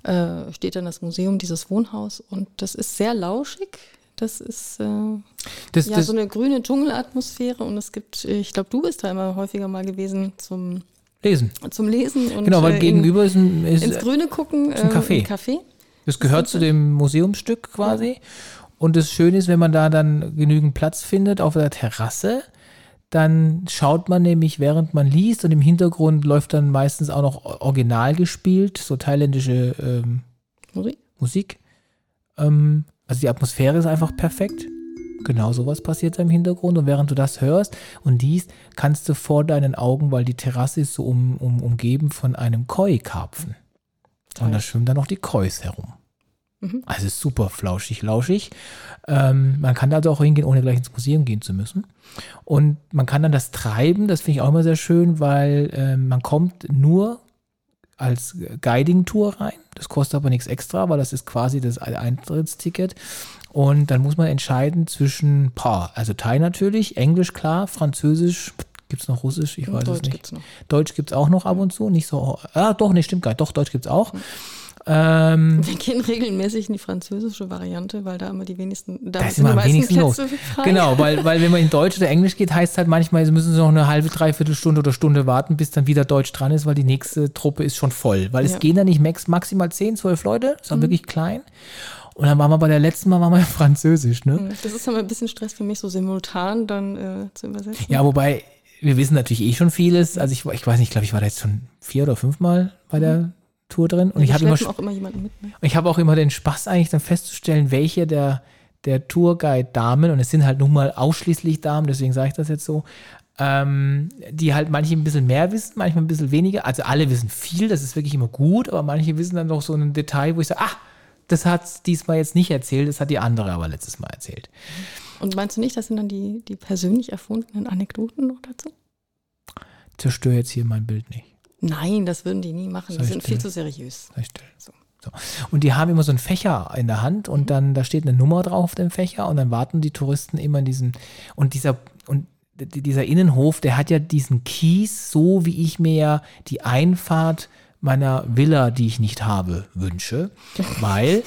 C: äh, steht dann das Museum, dieses Wohnhaus und das ist sehr lauschig. Das ist äh,
B: Das,
C: ja
B: das,
C: so eine grüne Dschungelatmosphäre und es gibt, ich glaube, du bist da immer häufiger mal gewesen zum,
B: Lesen.
C: zum Lesen und
B: Genau, weil
C: äh,
B: gegenüber ist ein,
C: in,
B: ist,
C: ins Grüne gucken.
B: ist ein
C: äh,
B: Café.
C: Ein Café.
B: das gehört zu dem Museumsstück quasi. Und das Schöne ist, wenn man da dann genügend Platz findet auf der Terrasse, dann schaut man nämlich, während man liest und im Hintergrund läuft dann meistens auch noch original gespielt, so thailändische ähm,
C: Musik.
B: Musik. Ähm, also die Atmosphäre ist einfach perfekt. Genau sowas passiert da im Hintergrund. Und während du das hörst und liest, kannst du vor deinen Augen, weil die Terrasse ist so um, um, umgeben von einem Koi-Karpfen. Und da schwimmen dann noch die Kois herum.
C: Mhm.
B: Also super flauschig, lauschig. Ähm, man kann da also auch hingehen, ohne gleich ins Museum gehen zu müssen. Und man kann dann das treiben, das finde ich auch immer sehr schön, weil ähm, man kommt nur als Guiding-Tour rein. Das kostet aber nichts extra, weil das ist quasi das Eintrittsticket. Und dann muss man entscheiden zwischen, paar, also Thai natürlich, Englisch klar, Französisch, gibt es noch Russisch? Ich weiß es
C: Deutsch
B: nicht.
C: gibt es noch.
B: Deutsch gibt es auch noch ab und zu, nicht so, ah doch, nee, stimmt gar nicht, doch, Deutsch gibt es auch. Ähm,
C: Wir gehen regelmäßig in die französische Variante, weil da immer die wenigsten, da,
B: Da ist
C: sind
B: immer
C: die
B: am wenigsten los.
C: Plätze frei.
B: Genau, weil, weil wenn man in Deutsch oder Englisch geht, heißt es halt manchmal, sie müssen sie noch eine halbe, dreiviertel Stunde oder Stunde warten, bis dann wieder Deutsch dran ist, weil die nächste Truppe ist schon voll. Weil
C: Ja. Mhm.
B: es gehen da nicht max, maximal 10, 12 Leute, ist auch wirklich klein. Und dann waren wir bei der letzten Mal waren wir Französisch, ne?
C: Das ist aber ein bisschen Stress für mich, so simultan dann äh, zu übersetzen.
B: Ja, wobei, wir wissen natürlich eh schon vieles. Also ich, ich weiß nicht, ich glaube, ich war da jetzt schon vier oder fünfmal bei der Tour drin. Und.
C: Ja,
B: ich habe immer,
C: auch immer jemanden mit. Ne?
B: ich habe auch immer den Spaß eigentlich dann festzustellen, welche der, der Tourguide-Damen, und es sind halt nun mal ausschließlich Damen, deswegen sage ich das jetzt so, ähm, die halt manche ein bisschen mehr wissen, manchmal ein bisschen weniger. Also alle wissen viel, das ist wirklich immer gut, aber manche wissen dann noch so ein Detail, wo ich sage, ah, das hat diesmal jetzt nicht erzählt, das hat die andere aber letztes Mal erzählt.
C: Und meinst du nicht, das sind dann die, die persönlich erfundenen Anekdoten noch dazu?
B: Zerstöre jetzt hier mein Bild nicht.
C: Nein, das würden die nie machen.
B: Soll
C: Die sind
B: still?
C: viel zu seriös.
B: Ich stellen?
C: So.
B: So. Und die haben immer so einen Fächer in der Hand und dann, da steht eine Nummer drauf auf dem Fächer und dann warten die Touristen immer in diesem, und dieser, und dieser Innenhof, der hat ja diesen Kies, so wie ich mir ja die Einfahrt meiner Villa, die ich nicht habe, wünsche. Weil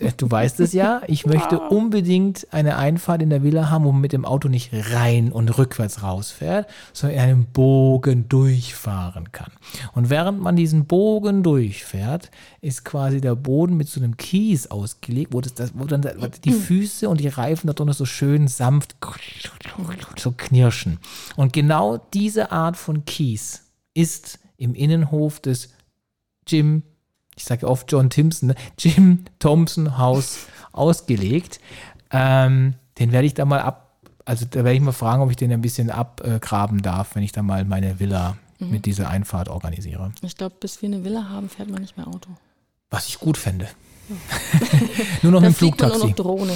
B: du weißt es ja, ich möchte unbedingt eine Einfahrt in der Villa haben, wo man mit dem Auto nicht rein und rückwärts rausfährt, sondern in einem Bogen durchfahren kann. Und während man diesen Bogen durchfährt, ist quasi der Boden mit so einem Kies ausgelegt, wo, das, das, wo dann die Füße und die Reifen da drunter so schön sanft so knirschen. Und genau diese Art von Kies ist im Innenhof des Jim, ich sage oft John Timpson, ne? Jim Thompson Haus ausgelegt. Ähm, den werde ich da mal ab, also da werde ich mal fragen, ob ich den ein bisschen abgraben darf, wenn ich da mal meine Villa
C: Mhm.
B: mit dieser Einfahrt organisiere.
C: Ich glaube, bis wir eine Villa haben, fährt man nicht mehr Auto.
B: Was ich gut fände. Nur noch mit Flugtaxi.
C: noch Drohne.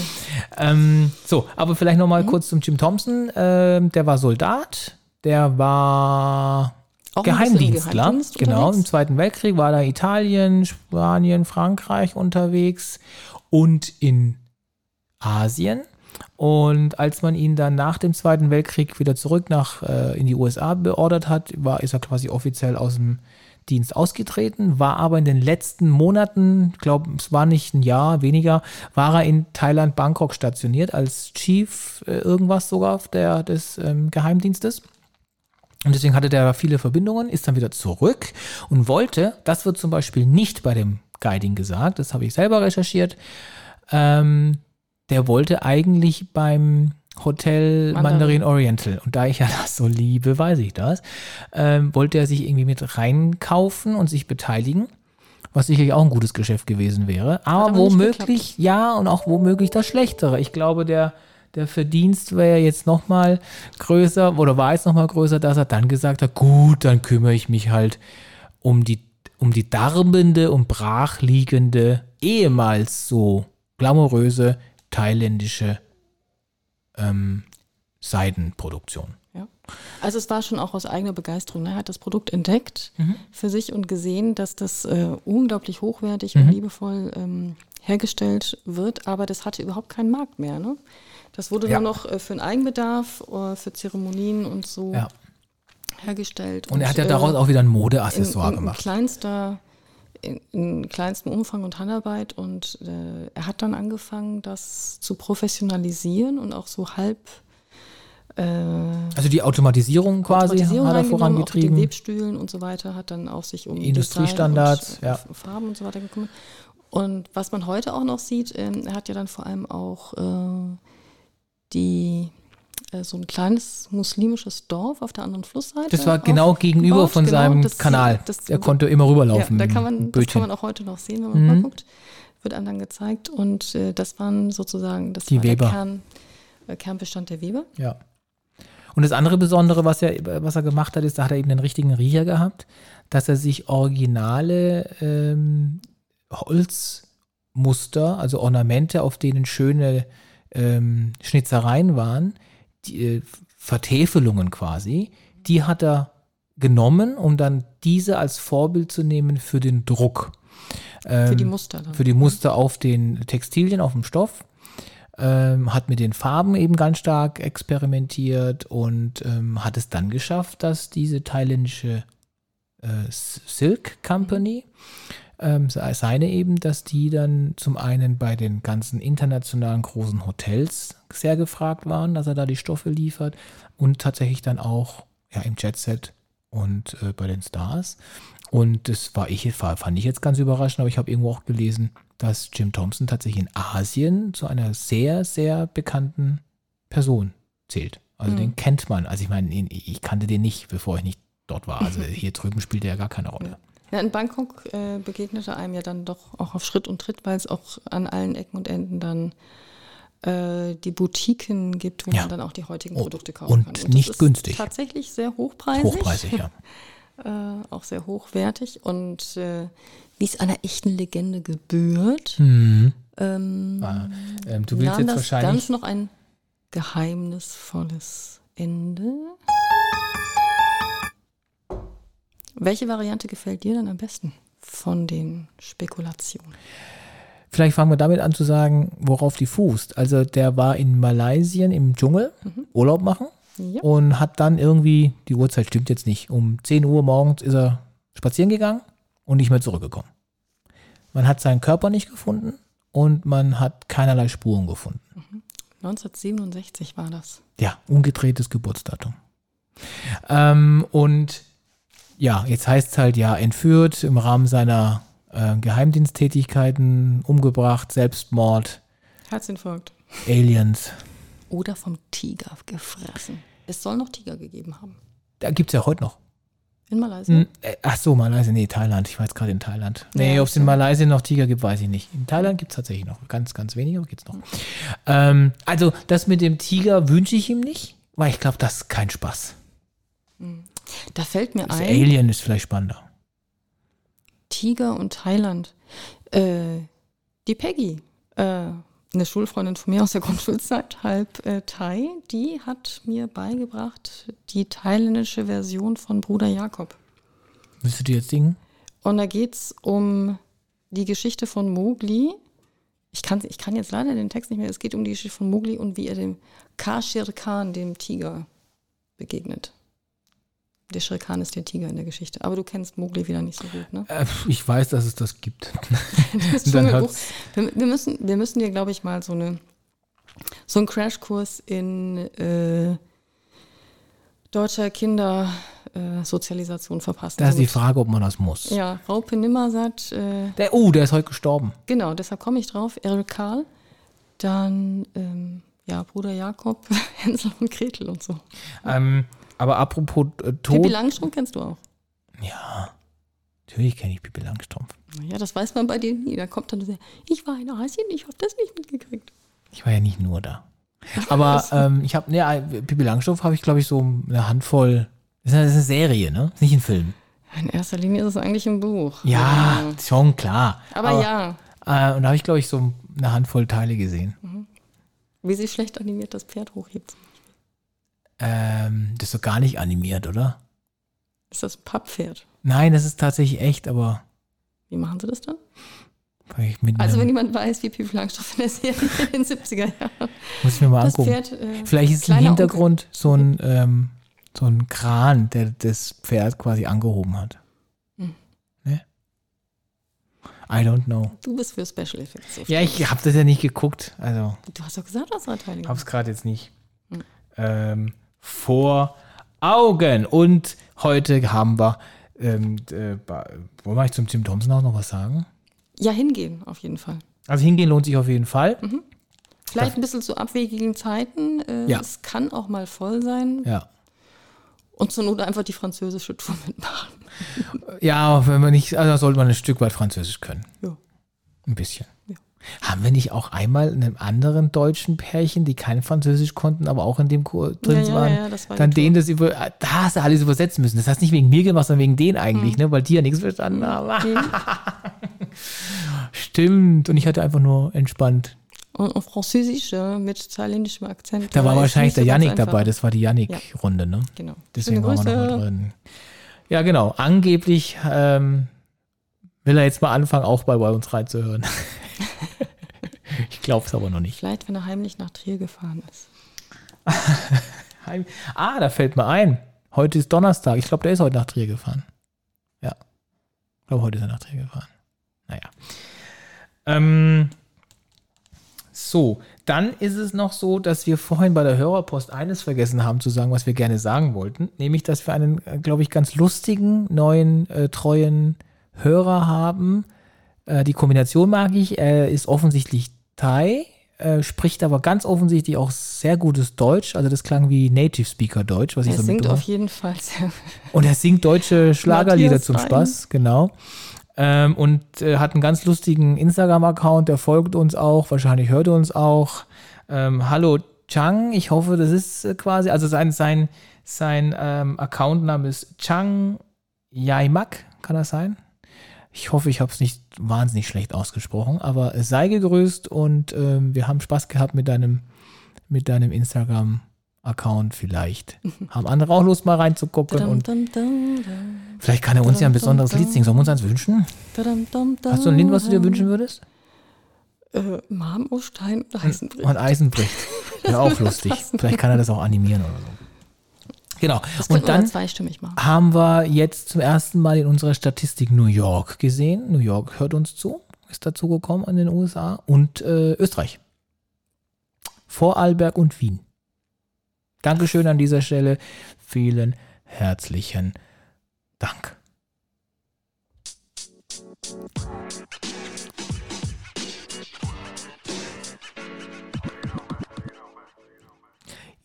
B: Ähm, so, aber vielleicht noch
C: Mhm.
B: mal kurz zum Jim Thompson. Ähm, der war Soldat, der war
C: Auch
B: Geheimdienstler.
C: Geheimdienst
B: genau, im. Zweiten Weltkrieg war da Italien, Spanien, Frankreich unterwegs und in Asien. Und als man ihn dann nach dem Zweiten Weltkrieg wieder zurück nach äh, in die USA beordert hat, war, ist er quasi offiziell aus dem Dienst ausgetreten, war aber in den letzten Monaten, ich glaube, es war nicht ein Jahr, weniger, war er in Thailand, Bangkok stationiert als Chief äh, irgendwas sogar der, des ähm, Geheimdienstes. Und deswegen hatte der viele Verbindungen, ist dann wieder zurück und wollte, das wird zum Beispiel nicht bei dem Guiding gesagt, das habe ich selber recherchiert, ähm, der wollte eigentlich beim Hotel
C: Mandarin.
B: Mandarin Oriental, und da ich ja das so liebe, weiß ich das, ähm, wollte er sich irgendwie mit reinkaufen und sich beteiligen, was sicherlich auch ein gutes Geschäft gewesen wäre, aber,
C: aber
B: womöglich, ja, und auch womöglich das Schlechtere. Ich glaube, der, der Verdienst wäre jetzt nochmal größer oder war jetzt nochmal größer, dass er dann gesagt hat, gut, dann kümmere ich mich halt um die, um die darbende und brachliegende, ehemals so glamouröse thailändische ähm, Seidenproduktion.
C: Ja. Also es war schon auch aus eigener Begeisterung. ne? Er hat das Produkt entdeckt
B: Mhm.
C: für sich und gesehen, dass das äh, unglaublich hochwertig
B: Mhm.
C: und liebevoll ähm, hergestellt wird, aber das hatte überhaupt keinen Markt mehr. Ne? Das wurde
B: Ja.
C: nur noch äh, für den Eigenbedarf, äh, für Zeremonien und so
B: Ja.
C: hergestellt.
B: Und er hat ja
C: äh,
B: daraus auch wieder ein
C: in,
B: Modeaccessoire gemacht.
C: kleinster in, in kleinstem Umfang und Handarbeit und äh, er hat dann angefangen, das zu professionalisieren und auch so halb
B: Also die Automatisierung quasi
C: Automatisierung
B: hat er
C: reingenommen, auch
B: vorangetrieben.
C: Webstühlen und so weiter, hat dann auch sich um
B: Industriestandards,
C: und,
B: ja.
C: Farben und so weiter gekümmert. Und was man heute auch noch sieht, ähm, er hat ja dann vor allem auch äh, die äh, so ein kleines muslimisches Dorf auf der anderen Flussseite.
B: Das war genau gegenüber von
C: Genau,
B: seinem
C: das-
B: Kanal.
C: das-
B: er konnte immer rüberlaufen.
C: ja, da kann man, das kann man auch heute noch sehen, wenn man
B: Mhm.
C: mal guckt. Wird einem dann gezeigt. Und äh, das waren sozusagen, das
B: Die
C: war
B: Weber.
C: der Kern, äh, Kernbestand der Weber.
B: Ja. Und das andere Besondere, was er, was er gemacht hat, ist, da hat er eben den richtigen Riecher gehabt, dass er sich originale ähm, Holzmuster, also Ornamente, auf denen schöne ähm, Schnitzereien waren, die, äh, Vertäfelungen quasi, die hat er genommen, um dann diese als Vorbild zu nehmen für den Druck.
C: Für die
B: Ähm,
C: Muster dann.
B: für die Muster auf den Textilien, auf dem Stoff. Ähm, hat mit den Farben eben ganz stark experimentiert und ähm, hat es dann geschafft, dass diese thailändische äh, Silk Company, ähm, se- seine eben, dass die dann zum einen bei den ganzen internationalen großen Hotels sehr gefragt waren, dass er da die Stoffe liefert und tatsächlich dann auch ja, im Jet Set und äh, bei den Stars. Und das war ich, fand ich jetzt ganz überraschend, aber ich habe irgendwo auch gelesen, dass Jim Thompson tatsächlich in Asien zu einer sehr, sehr bekannten Person zählt. Also
C: Mhm.
B: den kennt man. Also ich meine, ich kannte den nicht, bevor ich nicht dort war. Also hier drüben spielte er gar keine Rolle.
C: Ja, in Bangkok äh, begegnete einem ja dann doch auch auf Schritt und Tritt, weil es auch an allen Ecken und Enden dann äh, die Boutiquen gibt, wo
B: Ja.
C: man dann auch die heutigen
B: Oh,
C: Produkte kaufen
B: und
C: kann. das
B: nicht günstig.
C: Tatsächlich sehr hochpreisig.
B: Hochpreisig, ja.
C: Äh, auch sehr hochwertig und äh, wie es einer echten Legende gebührt,
B: Hm.
C: ähm,
B: Ah, ähm, du willst jetzt
C: das
B: wahrscheinlich.
C: ganz noch ein geheimnisvolles Ende. Welche Variante gefällt dir denn am besten von den Spekulationen?
B: Vielleicht fangen wir damit an zu sagen, worauf die fußt. Also der war in Malaysia im Dschungel Urlaub machen
C: Ja.
B: und hat dann irgendwie, die Uhrzeit stimmt jetzt nicht, um 10 Uhr morgens ist er spazieren gegangen und nicht mehr zurückgekommen. Man hat seinen Körper nicht gefunden und man hat keinerlei Spuren gefunden.
C: 1967 war das.
B: Ja, umgedrehtes Geburtsdatum. Ähm, und ja, jetzt heißt es halt ja, entführt im Rahmen seiner äh, Geheimdiensttätigkeiten, umgebracht, Selbstmord,
C: Herzinfarkt.
B: Aliens.
C: Oder vom Tiger gefressen. Es soll noch Tiger gegeben haben.
B: Da gibt es ja heute noch.
C: In Malaysia.
B: Hm, äh, ach so, Malaysia, nee, Thailand. Ich war jetzt gerade in Thailand. Nee,
C: Ja,
B: ob es in. Malaysia noch Tiger gibt, weiß ich nicht. In Thailand gibt es tatsächlich noch. Ganz, ganz wenige, aber gibt es noch. Ähm, also, das mit dem Tiger wünsche ich ihm nicht, weil ich glaube, das ist kein Spaß.
C: Da fällt mir
B: Das
C: ein,
B: Alien ist vielleicht spannender.
C: Tiger und Thailand. Äh, die Peggy, äh, eine Schulfreundin von mir aus der Grundschulzeit, halb äh, Thai, die hat mir beigebracht die thailändische Version von Bruder Jakob.
B: Willst du dir jetzt singen?
C: Und da geht es um die Geschichte von Mowgli. Ich kann, ich kann jetzt leider den Text nicht mehr. Es geht um die Geschichte von Mowgli und wie er dem Kashir Khan, dem Tiger, begegnet. Der Shere Khan ist der Tiger in der Geschichte. Aber du kennst Mowgli wieder nicht so gut, ne?
B: Äh, ich weiß, dass es das gibt.
C: Das
B: dann hat's-
C: Wir, wir, müssen, wir müssen dir, glaube ich, mal so, eine, so einen Crashkurs in äh, deutscher Kindersozialisation äh, verpassen.
B: Da ist die Frage, ob man das muss.
C: Ja, Raupe Nimmersatt, äh,
B: Der, oh, der ist heute gestorben.
C: genau, deshalb komme ich drauf. Errol Karl, dann ähm, ja, Bruder Jakob, Hänsel und Gretel und so.
B: Ähm, aber apropos äh,
C: Pippi
B: Tod.
C: Langstrumpf kennst du auch.
B: Ja, natürlich kenne ich Pippi Langstrumpf.
C: Ja, das weiß man bei dir nie. Da kommt dann so, ich war in Asien, ich habe das nicht mitgekriegt.
B: Ich war ja nicht nur da. Aber ähm, ich habe, ne, Pippi Langstrumpf habe ich, glaube ich, so eine Handvoll. Das ist eine, Serie, ne? Ist nicht ein Film.
C: In erster Linie ist es eigentlich ein Buch.
B: Ja, schon klar.
C: Aber, ja,
B: Äh, und da habe ich, glaube ich, so eine Handvoll Teile gesehen.
C: wie sie schlecht animiert das Pferd hochhebt.
B: Ähm, das ist doch gar nicht animiert, oder?
C: Ist das ein Papppferd?
B: Nein, das ist tatsächlich echt, aber
C: Wie machen sie das dann? Also wenn jemand weiß, wie Pippi Langstrumpf in der Serie in den 70er Jahren
B: muss ich mir mal
C: das
B: angucken.
C: Pferd... Äh,
B: Vielleicht ist im Hintergrund so ein, ähm, so ein Kran, der das Pferd quasi angehoben hat.
C: Hm.
B: Ne? I don't know.
C: Onkel. Du bist für Special Effects. so
B: Ja, ich habe das ja nicht geguckt. Also
C: Du hast doch gesagt, das war Teil.
B: habe es gerade jetzt nicht
C: Hm.
B: ähm, vor Augen. Und heute haben wir, ähm, äh, wollen wir zum Tim Thompson auch noch was sagen?
C: Ja, hingehen, auf jeden Fall.
B: Also hingehen lohnt sich auf jeden Fall.
C: Vielleicht ein bisschen zu abwegigen Zeiten. Äh,
B: Ja.
C: Es kann auch mal voll sein.
B: Ja.
C: Und zur Not einfach die französische Tour mitmachen.
B: Ja, wenn man nicht, also sollte man ein Stück weit Französisch können.
C: Ja.
B: Ein bisschen.
C: Ja.
B: Haben wir nicht auch einmal in einem anderen deutschen Pärchen, die kein Französisch konnten, aber auch in dem Kur drin
C: Ja, ja,
B: waren,
C: ja, das war
B: dann denen das über, da hast du alles übersetzen müssen. Das hast nicht wegen mir gemacht, sondern wegen denen eigentlich,
C: Hm.
B: ne, weil die ja nichts verstanden haben. Stimmt. Und ich hatte einfach nur entspannt.
C: Und auf Französisch äh, mit thailändischem Akzent.
B: Da war wahrscheinlich der Yannick dabei. Das war die Yannick-Runde, ne?
C: Genau.
B: Deswegen waren wir noch mal drin. Ja, genau. Angeblich ähm, will er jetzt mal anfangen, auch bei, bei uns reinzuhören. Ich glaube es aber noch nicht.
C: Vielleicht, wenn er heimlich nach Trier gefahren ist.
B: Ah, da fällt mir ein. Heute ist Donnerstag. Ich glaube, der ist heute nach Trier gefahren. Ja. Ich glaube, heute ist er nach Trier gefahren. Naja. Ähm, so, dann ist es noch so, dass wir vorhin bei der Hörerpost eines vergessen haben zu sagen, was wir gerne sagen wollten. Nämlich, dass wir einen, äh, glaube ich, ganz lustigen, neuen, äh, treuen Hörer haben. Äh, die Kombination mag ich. Er ist offensichtlich Thai, äh, spricht aber ganz offensichtlich auch sehr gutes Deutsch. Also das klang wie Native Speaker Deutsch, was ich
C: Er
B: so
C: singt auf jeden Fall sehr.
B: und er singt deutsche Schlagerlieder zum. Spaß, genau. Ähm, und äh, hat einen ganz lustigen Instagram-Account, der folgt uns auch, wahrscheinlich hört er uns auch. Ähm, Hallo Chang, ich hoffe, das ist äh, quasi, also sein, sein, sein ähm, Accountname ist Chang Yaimak, kann das sein? Ich hoffe, ich habe es nicht wahnsinnig schlecht ausgesprochen, aber sei gegrüßt und ähm, wir haben Spaß gehabt mit deinem, mit deinem Instagram-Account. Vielleicht haben andere auch Lust, mal reinzugucken und. Vielleicht kann er uns ja ein besonderes Lied singen. Sollen wir uns eins wünschen? Hast du ein Lied, was du dir wünschen würdest?
C: Äh, Marmorstein und Eisenbrich.
B: Und Eisenbricht. Wäre auch lustig. Vielleicht kann er das auch animieren oder so. Genau.
C: Das
B: Und dann
C: zweistimmig machen.
B: haben wir jetzt zum ersten Mal in unserer Statistik New York gesehen. New York hört uns zu. ist dazugekommen in den USA und äh, Österreich. Vorarlberg und Wien. Dankeschön an dieser Stelle. Vielen herzlichen Dank.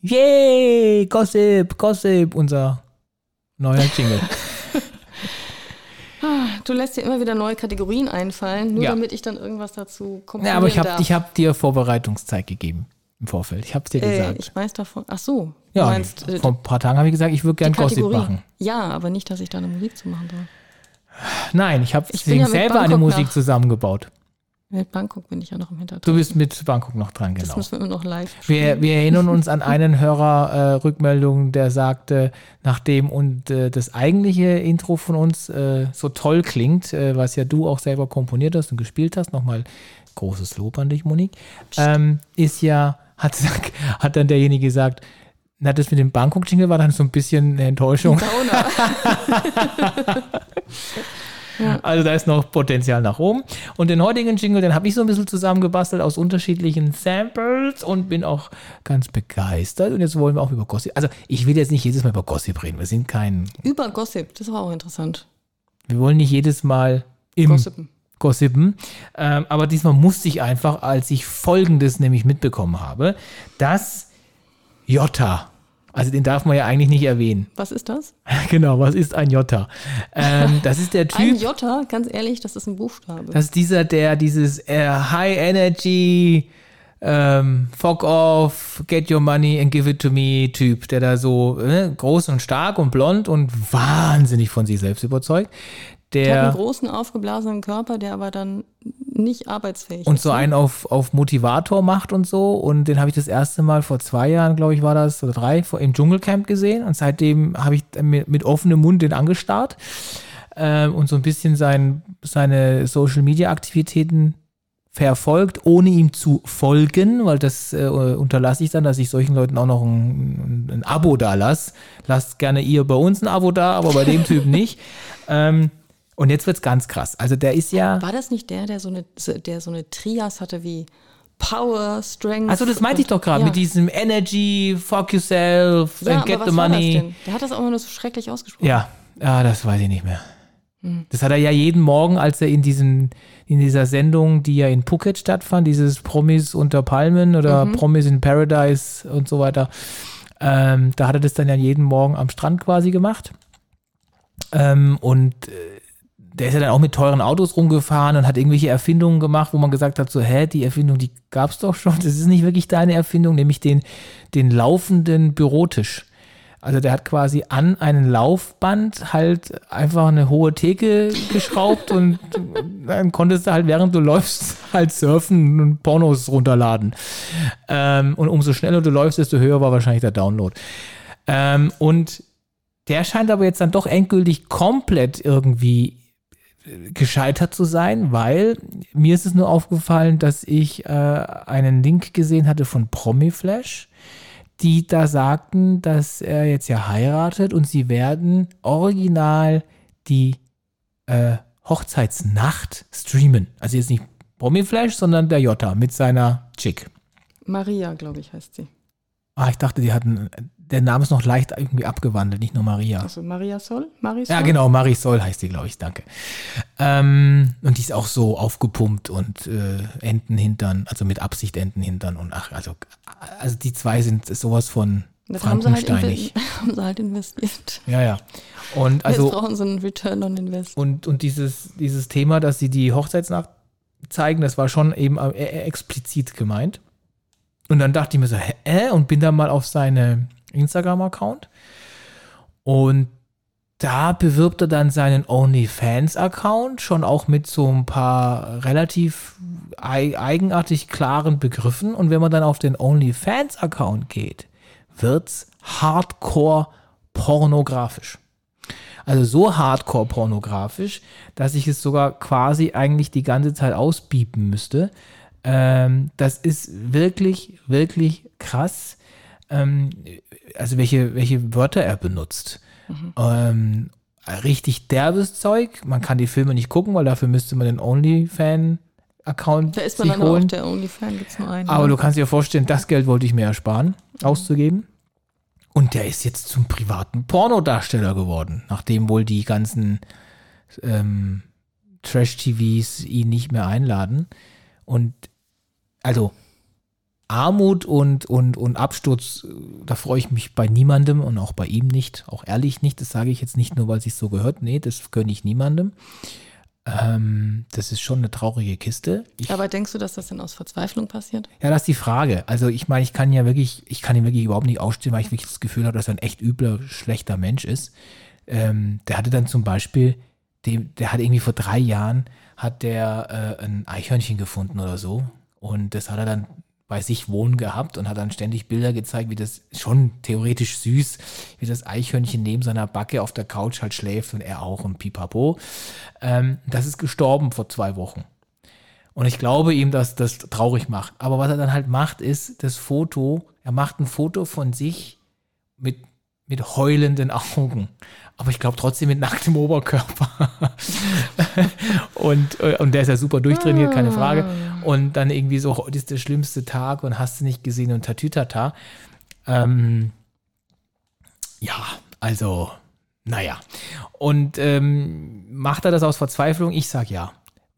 B: Yay! Gossip, Gossip, unser neuer Jingle.
C: Ah, Du lässt dir immer wieder neue Kategorien einfallen, nur
B: Ja.
C: damit ich dann irgendwas dazu komponieren
B: ja, aber ich habe hab dir Vorbereitungszeit gegeben im Vorfeld. Ich habe es dir
C: äh,
B: gesagt.
C: ich weiß davon. Ach so. Du
B: ja,
C: meinst, äh,
B: vor ein paar Tagen habe ich gesagt, ich würde
C: die
B: gern Gossip machen.
C: Ja, aber nicht, dass ich da eine Musik zu machen soll.
B: Nein, ich habe
C: mit
B: selber eine
C: Bangkok
B: Musik
C: nach-
B: zusammengebaut.
C: Mit Bangkok bin ich ja noch im Hintergrund.
B: Du bist mit Bangkok noch dran,
C: Das
B: genau.
C: müssen wir immer noch live
B: Wir, wir erinnern uns an einen Hörer äh, Rückmeldung, der sagte, nachdem und äh, das eigentliche Intro von uns äh, so toll klingt, äh, was ja du auch selber komponiert hast und gespielt hast, nochmal großes Lob an dich, Monique, ähm, ist ja, hat, hat dann derjenige gesagt, na, das mit dem Bangkok-Jingle war dann so ein bisschen eine Enttäuschung. Also da ist noch Potenzial nach oben. Und den heutigen Jingle, den habe ich so ein bisschen zusammengebastelt aus unterschiedlichen Samples und bin auch ganz begeistert. Und jetzt wollen wir auch über Gossip. Also ich will jetzt nicht jedes Mal über Gossip reden. Wir sind kein,
C: Über Gossip, das war auch interessant.
B: wir wollen nicht jedes Mal im
C: Gossipen.
B: Gossipen. Ähm, aber diesmal musste ich einfach, als ich Folgendes nämlich mitbekommen habe, dass Jota, also den darf man ja eigentlich nicht erwähnen.
C: Was ist das?
B: genau, was ist ein Jota? Ähm, das ist der
C: Ein
B: Typ.
C: Jota, ganz ehrlich, das ist ein Buchstabe.
B: Das ist dieser, der dieses äh, High Energy, ähm, fuck off, get your money and give it to me Typ, der da so äh, groß und stark und blond und wahnsinnig von sich selbst überzeugt.
C: der hat einen
B: Der
C: großen, aufgeblasenen Körper, der aber dann nicht arbeitsfähig
B: und
C: ist.
B: so
C: ne?
B: einen auf, auf Motivator macht und so. Und den habe ich das erste Mal vor zwei Jahren, glaube ich, war das, oder drei, vor, im Dschungelcamp gesehen. Und seitdem habe ich mit, mit offenem Mund den angestarrt ähm, und so ein bisschen sein, seine Social-Media-Aktivitäten verfolgt, ohne ihm zu folgen, weil das äh, unterlasse ich dann, dass ich solchen Leuten auch noch ein, ein, Abo da lasse. Lasst gerne ihr bei uns ein Abo da, aber bei dem Typ nicht. Ähm, und jetzt wird's ganz krass. Also der ist ja.
C: War das nicht der, der so eine, der so eine Trias hatte wie Power, Strength?
B: Also das meinte ich doch gerade
C: Ja.
B: mit diesem Energy, fuck yourself,
C: ja,
B: and get the money.
C: Der hat das auch immer nur so schrecklich ausgesprochen.
B: Ja, ja, das weiß ich nicht mehr.
C: Hm.
B: Das hat er ja jeden Morgen, als er in diesen in dieser Sendung, die ja in Phuket stattfand, dieses Promis unter Palmen oder
C: Mhm.
B: Promis in Paradise und so weiter, ähm, da hat er das dann ja jeden Morgen am Strand quasi gemacht. Ähm, und äh, der ist ja dann auch mit teuren Autos rumgefahren und hat irgendwelche Erfindungen gemacht, wo man gesagt hat, so, hä, die Erfindung, die gab's doch schon. Das ist nicht wirklich deine Erfindung, nämlich den, den laufenden Bürotisch. Also der hat quasi an einen Laufband halt einfach eine hohe Theke geschraubt und dann konntest du halt, während du läufst, halt surfen und Pornos runterladen. Ähm, und umso schneller du läufst, desto höher war wahrscheinlich der Download. Ähm, und der scheint aber jetzt dann doch endgültig komplett irgendwie gescheitert zu sein, weil mir ist es nur aufgefallen, dass ich äh, einen Link gesehen hatte von Promiflash, die da sagten, dass er jetzt ja heiratet und sie werden original die äh, Hochzeitsnacht streamen. Also jetzt nicht Promiflash, sondern der Jota mit seiner Chick.
C: Maria, glaube ich, heißt sie.
B: Ah, ich dachte, die hatten, der Name ist noch leicht irgendwie abgewandelt, nicht nur Maria.
C: Also Maria Sol? Marisol?
B: Ja, genau, Marisol heißt die, glaube ich, danke. Ähm, und die ist auch so aufgepumpt und äh, Entenhintern, also mit Absicht Entenhintern und ach, also, also die zwei sind sowas von
C: Das haben sie, halt haben sie halt investiert.
B: Ja, ja. Und
C: Jetzt
B: also
C: brauchen sie einen Return on Invest.
B: und, und dieses, dieses Thema, dass sie die Hochzeitsnacht zeigen, das war schon eben äh, äh, explizit gemeint. Und dann dachte ich mir so, hä? Und bin dann mal auf seine Instagram-Account. Und da bewirbt er dann seinen OnlyFans-Account schon auch mit so ein paar relativ ei- eigenartig klaren Begriffen. Und wenn man dann auf den OnlyFans-Account geht, wird's hardcore pornografisch. Also so hardcore pornografisch, dass ich es sogar quasi eigentlich die ganze Zeit ausbiepen müsste. Ähm, das ist wirklich, wirklich krass. Ähm, also welche, welche Wörter er benutzt. Ähm, richtig derbes Zeug. Man kann die Filme nicht gucken, weil dafür müsste man den OnlyFan Account
C: Da ist man dann aber auch
B: holen.
C: der OnlyFan, gibt es nur einen.
B: Aber
C: ne?
B: du kannst dir vorstellen, das Geld wollte ich mir ersparen, auszugeben. Und der ist jetzt zum privaten Pornodarsteller geworden, nachdem wohl die ganzen ähm, Trash-TVs ihn nicht mehr einladen. Und also Armut und, und, und Absturz, äh, da freue ich mich bei niemandem und auch bei ihm nicht, auch ehrlich nicht. Das sage ich jetzt nicht nur, weil es sich so gehört. Nee, das gönne ich niemandem. Ähm, das ist schon eine traurige Kiste. Ich
C: Aber denkst du, dass das denn aus Verzweiflung passiert?
B: ja, das ist die Frage. Also ich meine, ich kann ja wirklich, ich kann ihn wirklich überhaupt nicht ausstehen, weil ich wirklich das Gefühl habe, dass er ein echt übler, schlechter Mensch ist. Ähm, der hatte dann zum Beispiel, dem, der hat irgendwie vor drei Jahren, hat der äh, ein Eichhörnchen gefunden oder so. Und das hat er dann bei sich wohnen gehabt und hat dann ständig Bilder gezeigt, wie das schon theoretisch süß, wie das Eichhörnchen neben seiner Backe auf der Couch halt schläft und er auch und pipapo. Ähm, das ist gestorben vor zwei Wochen. Und ich glaube ihm, dass das traurig macht. Aber was er dann halt macht, ist das Foto, er macht ein Foto von sich mit, mit heulenden Augen. Aber ich glaube trotzdem mit nacktem Oberkörper. und, äh, und der ist ja super durchtrainiert, keine Frage. Und dann irgendwie so, heute ist der schlimmste Tag und hast du nicht gesehen und tatütata. Ähm, ja, also, naja. Und ähm, macht er das aus Verzweiflung? Ich sag ja.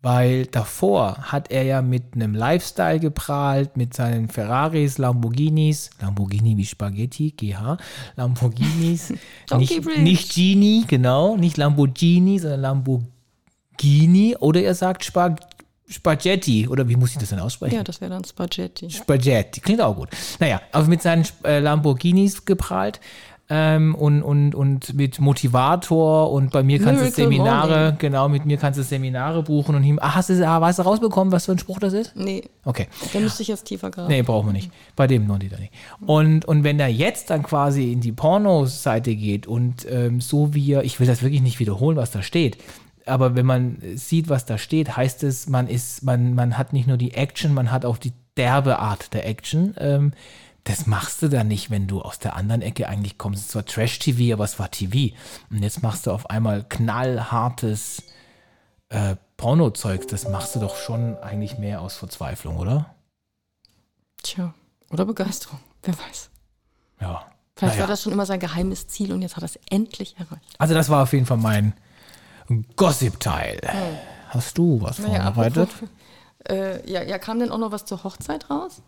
B: Weil davor hat er ja mit einem Lifestyle geprahlt, mit seinen Ferraris, Lamborghinis, Lamborghini wie Spaghetti, GH, Lamborghinis, nicht, nicht Genie, genau, nicht Lamborghini, sondern Lamborghini oder er sagt Spag Spaghetti oder wie muss ich das denn aussprechen?
C: Ja, das wäre dann Spaghetti.
B: Spaghetti, klingt auch gut. Naja, aber mit seinen äh, Lamborghinis geprahlt ähm, und, und, und mit Motivator und bei mir kannst du Seminare,
C: Morning.
B: genau, mit mir kannst du Seminare buchen und ihm, ah, hast du, ah, hast du rausbekommen, was für ein Spruch das ist?
C: Nee,
B: Okay.
C: da müsste ich jetzt tiefer graben.
B: Nee, brauchen wir nicht. Bei dem noch nicht. nicht. Und, und wenn er jetzt dann quasi in die Pornoseite geht und ähm, so wie er, ich will das wirklich nicht wiederholen, was da steht, aber wenn man sieht, was da steht, heißt es, man ist, man, man hat nicht nur die Action, man hat auch die derbe Art der Action. Ähm, das machst du dann nicht, wenn du aus der anderen Ecke eigentlich kommst. Es zwar Trash-TV, aber es war TV. Und jetzt machst du auf einmal knallhartes äh, Pornozeug. Das machst du doch schon eigentlich mehr aus Verzweiflung, oder?
C: Tja, oder Begeisterung, wer weiß.
B: Ja.
C: Vielleicht
B: Naja.
C: war das schon immer sein geheimes Ziel und jetzt hat er es endlich erreicht.
B: Also das war auf jeden Fall mein Gossip-Teil. Hast du was
C: Naja,
B: vorbereitet?
C: apropos- Äh, ja, ja, kam denn auch noch was zur Hochzeit raus?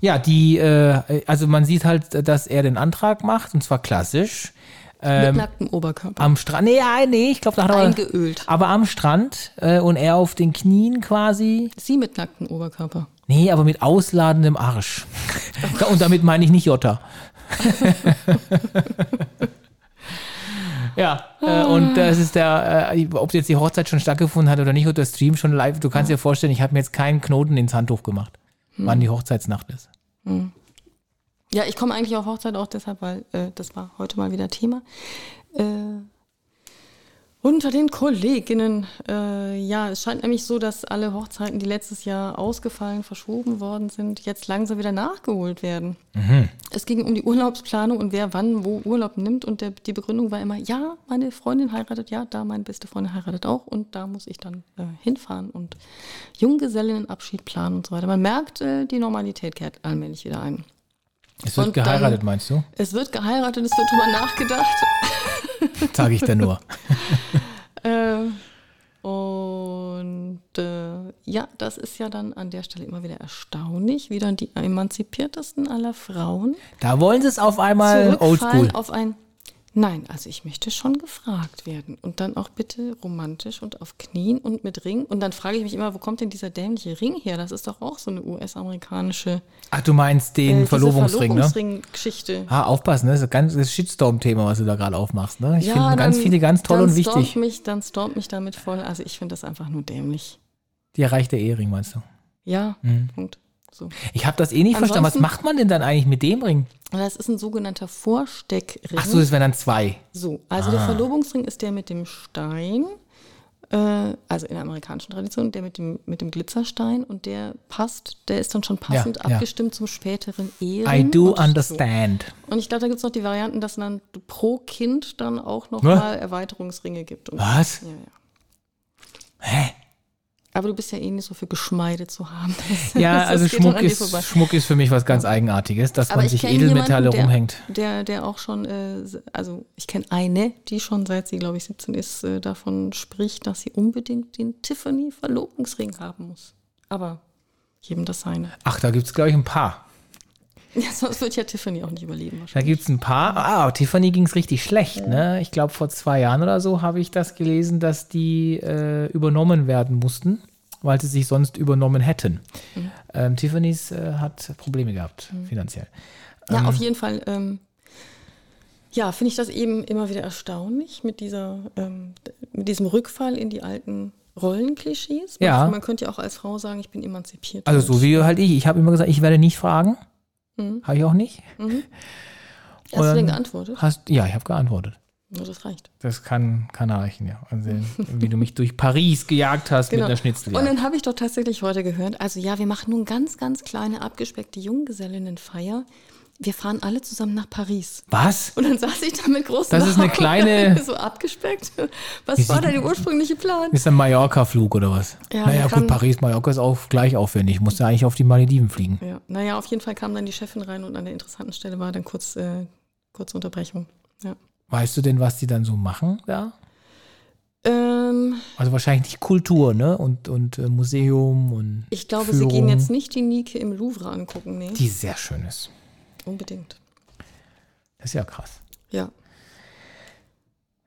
B: Ja, die, äh, also man sieht halt, dass er den Antrag macht und zwar klassisch.
C: Mit
B: Ähm,
C: nacktem Oberkörper.
B: am Strand, nee, nee, ich glaube, da hat er,
C: Eingeölt.
B: aber am Strand äh, und er auf den Knien quasi.
C: Sie mit nacktem Oberkörper.
B: Nee, aber mit ausladendem Arsch. und damit meine ich nicht Jota. ja, äh, und das ist der, äh, ob jetzt die Hochzeit schon stattgefunden hat oder nicht, oder der Stream schon live. Du kannst dir vorstellen, ich habe mir jetzt keinen Knoten ins Handtuch gemacht, wann die Hochzeitsnacht ist.
C: Ja, ich komme eigentlich auf Hochzeit auch deshalb, weil äh, das war heute mal wieder Thema. Äh, unter den Kolleginnen, äh, ja, es scheint nämlich so, dass alle Hochzeiten, die letztes Jahr ausgefallen, verschoben worden sind, jetzt langsam wieder nachgeholt werden. Es ging um die Urlaubsplanung und wer wann wo Urlaub nimmt und der, die Begründung war immer, ja, meine Freundin heiratet, ja, da meine beste Freundin heiratet auch und da muss ich dann äh, hinfahren und Junggesellinnenabschied planen und so weiter. Man merkt, äh, die Normalität kehrt allmählich wieder ein.
B: Es wird
C: Und dann-
B: geheiratet, meinst du?
C: Es wird geheiratet, es wird drüber nachgedacht.
B: Sage ich da nur.
C: Äh, und äh, ja, das ist ja dann an der Stelle immer wieder erstaunlich, wie dann die emanzipiertesten aller Frauen
B: Da wollen sie es auf einmal oldschool.
C: auf ein Nein, also ich möchte schon gefragt werden. Und dann auch bitte romantisch und auf Knien und mit Ring. Und dann frage ich mich immer, wo kommt denn dieser dämliche Ring her? Das ist doch auch so eine US-amerikanische
B: Ach, du meinst den
C: äh, diese
B: Verlobungsring, ne?
C: Verlobungsring-Geschichte.
B: Ah, aufpassen, ne? Das ist ein ganz das Shitstorm-Thema, was du da gerade aufmachst, ne? Ich
C: Ja,
B: finde ganz viele ganz toll und wichtig.
C: Mich, dann stormt mich damit voll. Also ich finde das einfach nur dämlich.
B: Die erreicht der Ehering, meinst du?
C: Ja,
B: Mhm.
C: Punkt. So.
B: Ich habe das eh nicht verstanden. Was
C: Ansonsten-
B: macht man denn dann eigentlich mit dem Ring?
C: Das ist ein sogenannter Vorsteckring.
B: Ach so, das wären dann zwei.
C: So, also
B: Ah.
C: der Verlobungsring ist der mit dem Stein, äh, also in der amerikanischen Tradition, der mit dem, mit dem Glitzerstein und der passt, der ist dann schon passend
B: ja.
C: abgestimmt zum späteren Ehering.
B: I do
C: und so.
B: understand.
C: Und ich glaube, da gibt es noch die Varianten, dass dann pro Kind dann auch noch
B: Was?
C: mal Erweiterungsringe gibt.
B: Was?
C: Ja, ja.
B: Hä?
C: Aber du bist ja eh nicht so für Geschmeide zu haben.
B: Ja,
C: Das
B: also Schmuck ist. Schmuck ist für mich was ganz Eigenartiges, dass
C: Aber
B: man
C: ich
B: sich Edelmetalle
C: jemanden,
B: rumhängt.
C: Der, der auch schon, äh, also ich kenne eine, die schon seit sie, glaube ich, 17 ist, äh, davon spricht, dass sie unbedingt den Tiffany Verlobungsring haben muss. Aber jedem das seine.
B: Ach, da gibt es, glaube ich, ein paar.
C: Ja, sonst wird ja Tiffany auch nicht überleben
B: Da
C: wahrscheinlich.
B: gibt es ein paar. Ah, Tiffany ging es richtig schlecht. Ne? Ich glaube, vor zwei Jahren oder so habe ich das gelesen, dass die äh, übernommen werden mussten, weil sie sich sonst übernommen hätten.
C: Mhm.
B: Ähm, Tiffany's äh, hat Probleme gehabt, finanziell.
C: Ja, auf jeden Fall. Ähm, ja, finde ich das eben immer wieder erstaunlich mit dieser, ähm, mit diesem Rückfall in die alten Rollenklischees. Man,
B: Ja.
C: Man könnte ja auch als Frau sagen, ich bin emanzipiert.
B: Also so wie halt ich. Ich habe immer gesagt, ich werde nicht fragen.
C: Mhm.
B: Habe ich auch nicht.
C: Hast du denn geantwortet?
B: Hast, ja, ich habe geantwortet.
C: Ja, das reicht.
B: Das kann, kann reichen, ja. Also, wie du mich durch Paris gejagt hast mit einer Schnitzel.
C: Genau. Und dann habe ich doch tatsächlich heute gehört, also ja, wir machen nun ganz, ganz kleine, abgespeckte Junggesellinnenfeier. Wir fahren alle zusammen nach Paris.
B: Was?
C: Und dann saß ich da mit großen
B: Das ist eine
C: Augen,
B: kleine-
C: so abgespeckt. Was war denn der ursprüngliche Plan?
B: Ist ein Mallorca-Flug oder was?
C: Ja,
B: naja, gut, Paris, Mallorca ist auch gleich aufwendig. Musst ja eigentlich auf die Malediven fliegen.
C: Ja, naja, auf jeden Fall kam dann die Chefin rein und an der interessanten Stelle war dann kurz äh, kurze Unterbrechung. Ja.
B: Weißt du denn, was die dann so machen da?
C: Ähm,
B: Also wahrscheinlich nicht Kultur, ne? Und, und äh, Museum und
C: ich glaube,
B: Führung,
C: sie gehen jetzt nicht die Nike im Louvre angucken, nee,
B: Die sehr schön ist.
C: unbedingt.
B: Das ist ja krass.
C: Ja.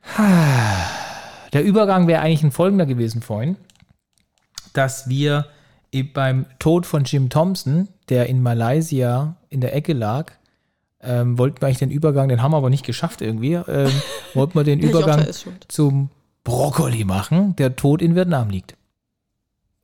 B: Der Übergang wäre eigentlich ein folgender gewesen vorhin, dass wir eh beim Tod von Jim Thompson, der in Malaysia in der Ecke lag, ähm, wollten wir eigentlich den Übergang, den haben wir aber nicht geschafft irgendwie, ähm, wollten wir den Übergang zum Brokkoli machen, der tot in Vietnam liegt.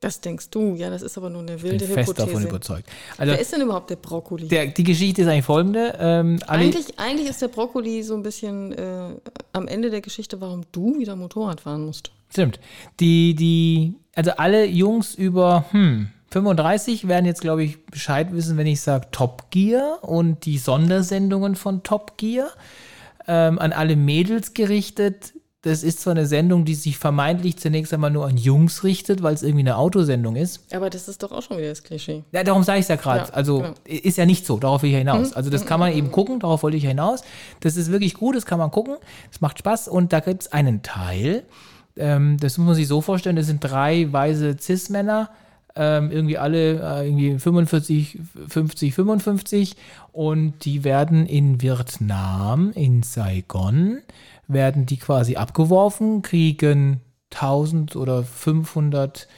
C: Das denkst du, ja, das ist aber nur eine
B: Ich bin
C: wilde
B: fest davon
C: Hypothese.
B: überzeugt. Also
C: Wer ist denn überhaupt der Brokkoli?
B: der, die Geschichte ist eigentlich folgende. Ähm,
C: eigentlich, eigentlich ist der Brokkoli so ein bisschen äh, am Ende der Geschichte, warum du wieder Motorrad fahren musst.
B: Stimmt. Die, die, also alle Jungs über hm, 35 werden jetzt, glaube ich, Bescheid wissen, wenn ich sage Top Gear und die Sondersendungen von Top Gear. Ähm, an alle Mädels gerichtet. Das ist zwar eine Sendung, die sich vermeintlich zunächst einmal nur an Jungs richtet, weil es irgendwie eine Autosendung ist.
C: Aber das ist doch auch schon wieder das Klischee.
B: Ja, darum sage ich es ja gerade.
C: Ja,
B: also
C: genau.
B: ist ja nicht so, darauf will ich ja hinaus. Also das kann man eben gucken, darauf wollte ich ja hinaus. Das ist wirklich gut, das kann man gucken, das macht Spaß. Und da gibt es einen Teil, ähm, das muss man sich so vorstellen, das sind drei weise Cis-Männer, ähm, irgendwie alle äh, irgendwie 45, 50, 55 und die werden in Vietnam, in Saigon, werden die quasi abgeworfen, kriegen 1000 oder 500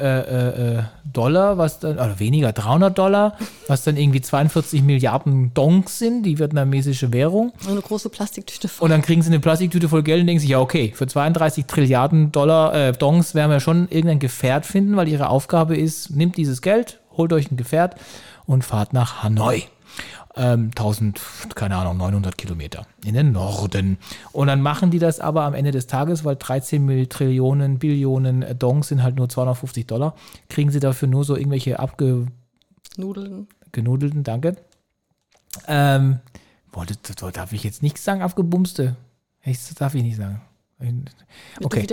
B: äh, äh, äh, Dollar, was dann, oder weniger, 300 Dollar, was dann irgendwie 42 Milliarden Donks sind, die vietnamesische Währung.
C: So eine große Plastiktüte voll.
B: Und dann kriegen sie eine Plastiktüte voll Geld und denken sich, ja, okay, für 32 Trilliarden Dollar äh, Dongs werden wir schon irgendein Gefährt finden, weil ihre Aufgabe ist, nimmt dieses Geld, holt euch ein Gefährt und fahrt nach Hanoi. Ähm, 1000, keine Ahnung, 900 Kilometer in den Norden. Und dann machen die das aber am Ende des Tages, weil 13 Mill Trillionen, Billionen Dongs sind halt nur 250 Dollar, kriegen sie dafür nur so irgendwelche abge
C: Nudeln.
B: genudelten, danke. Ähm, wollte, darf ich jetzt nichts sagen, abgebumste? Das darf ich nicht sagen. Okay.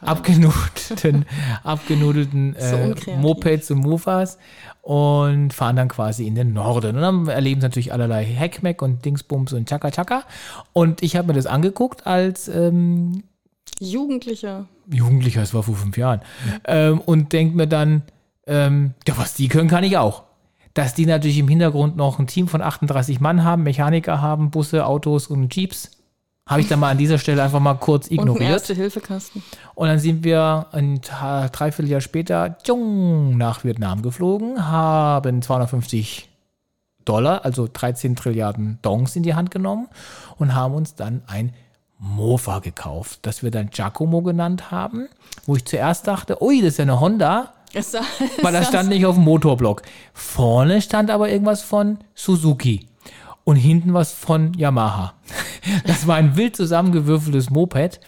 B: Abgenudelten, abgenudelten äh. Mopeds und Mofas und fahren dann quasi in den Norden. Und dann erleben sie natürlich allerlei Heckmeck und Dingsbums und Chaka Chaka. Und ich habe mir das angeguckt als ähm,
C: Jugendlicher.
B: Jugendlicher, es war vor fünf Jahren, ähm, und denkt mir dann, ähm, ja, was die können, kann ich auch. Dass die natürlich im Hintergrund noch ein Team von 38 Mann haben, Mechaniker haben, Busse, Autos und Jeeps, habe ich dann mal an dieser Stelle einfach mal kurz
C: Und
B: ignoriert.
C: Erste-Hilfe-Kasten.
B: Und dann sind wir ein Dreivierteljahr später tschung, nach Vietnam geflogen, haben 250 Dollar, also 13 Trilliarden Dongs in die Hand genommen und haben uns dann ein Mofa gekauft, das wir dann Giacomo genannt haben, wo ich zuerst dachte, ui, das ist ja eine Honda,
C: Es sah,
B: weil das stand nicht auf dem Motorblock. Vorne stand aber irgendwas von Suzuki und hinten was von Yamaha. Das war ein wild zusammengewürfeltes Moped,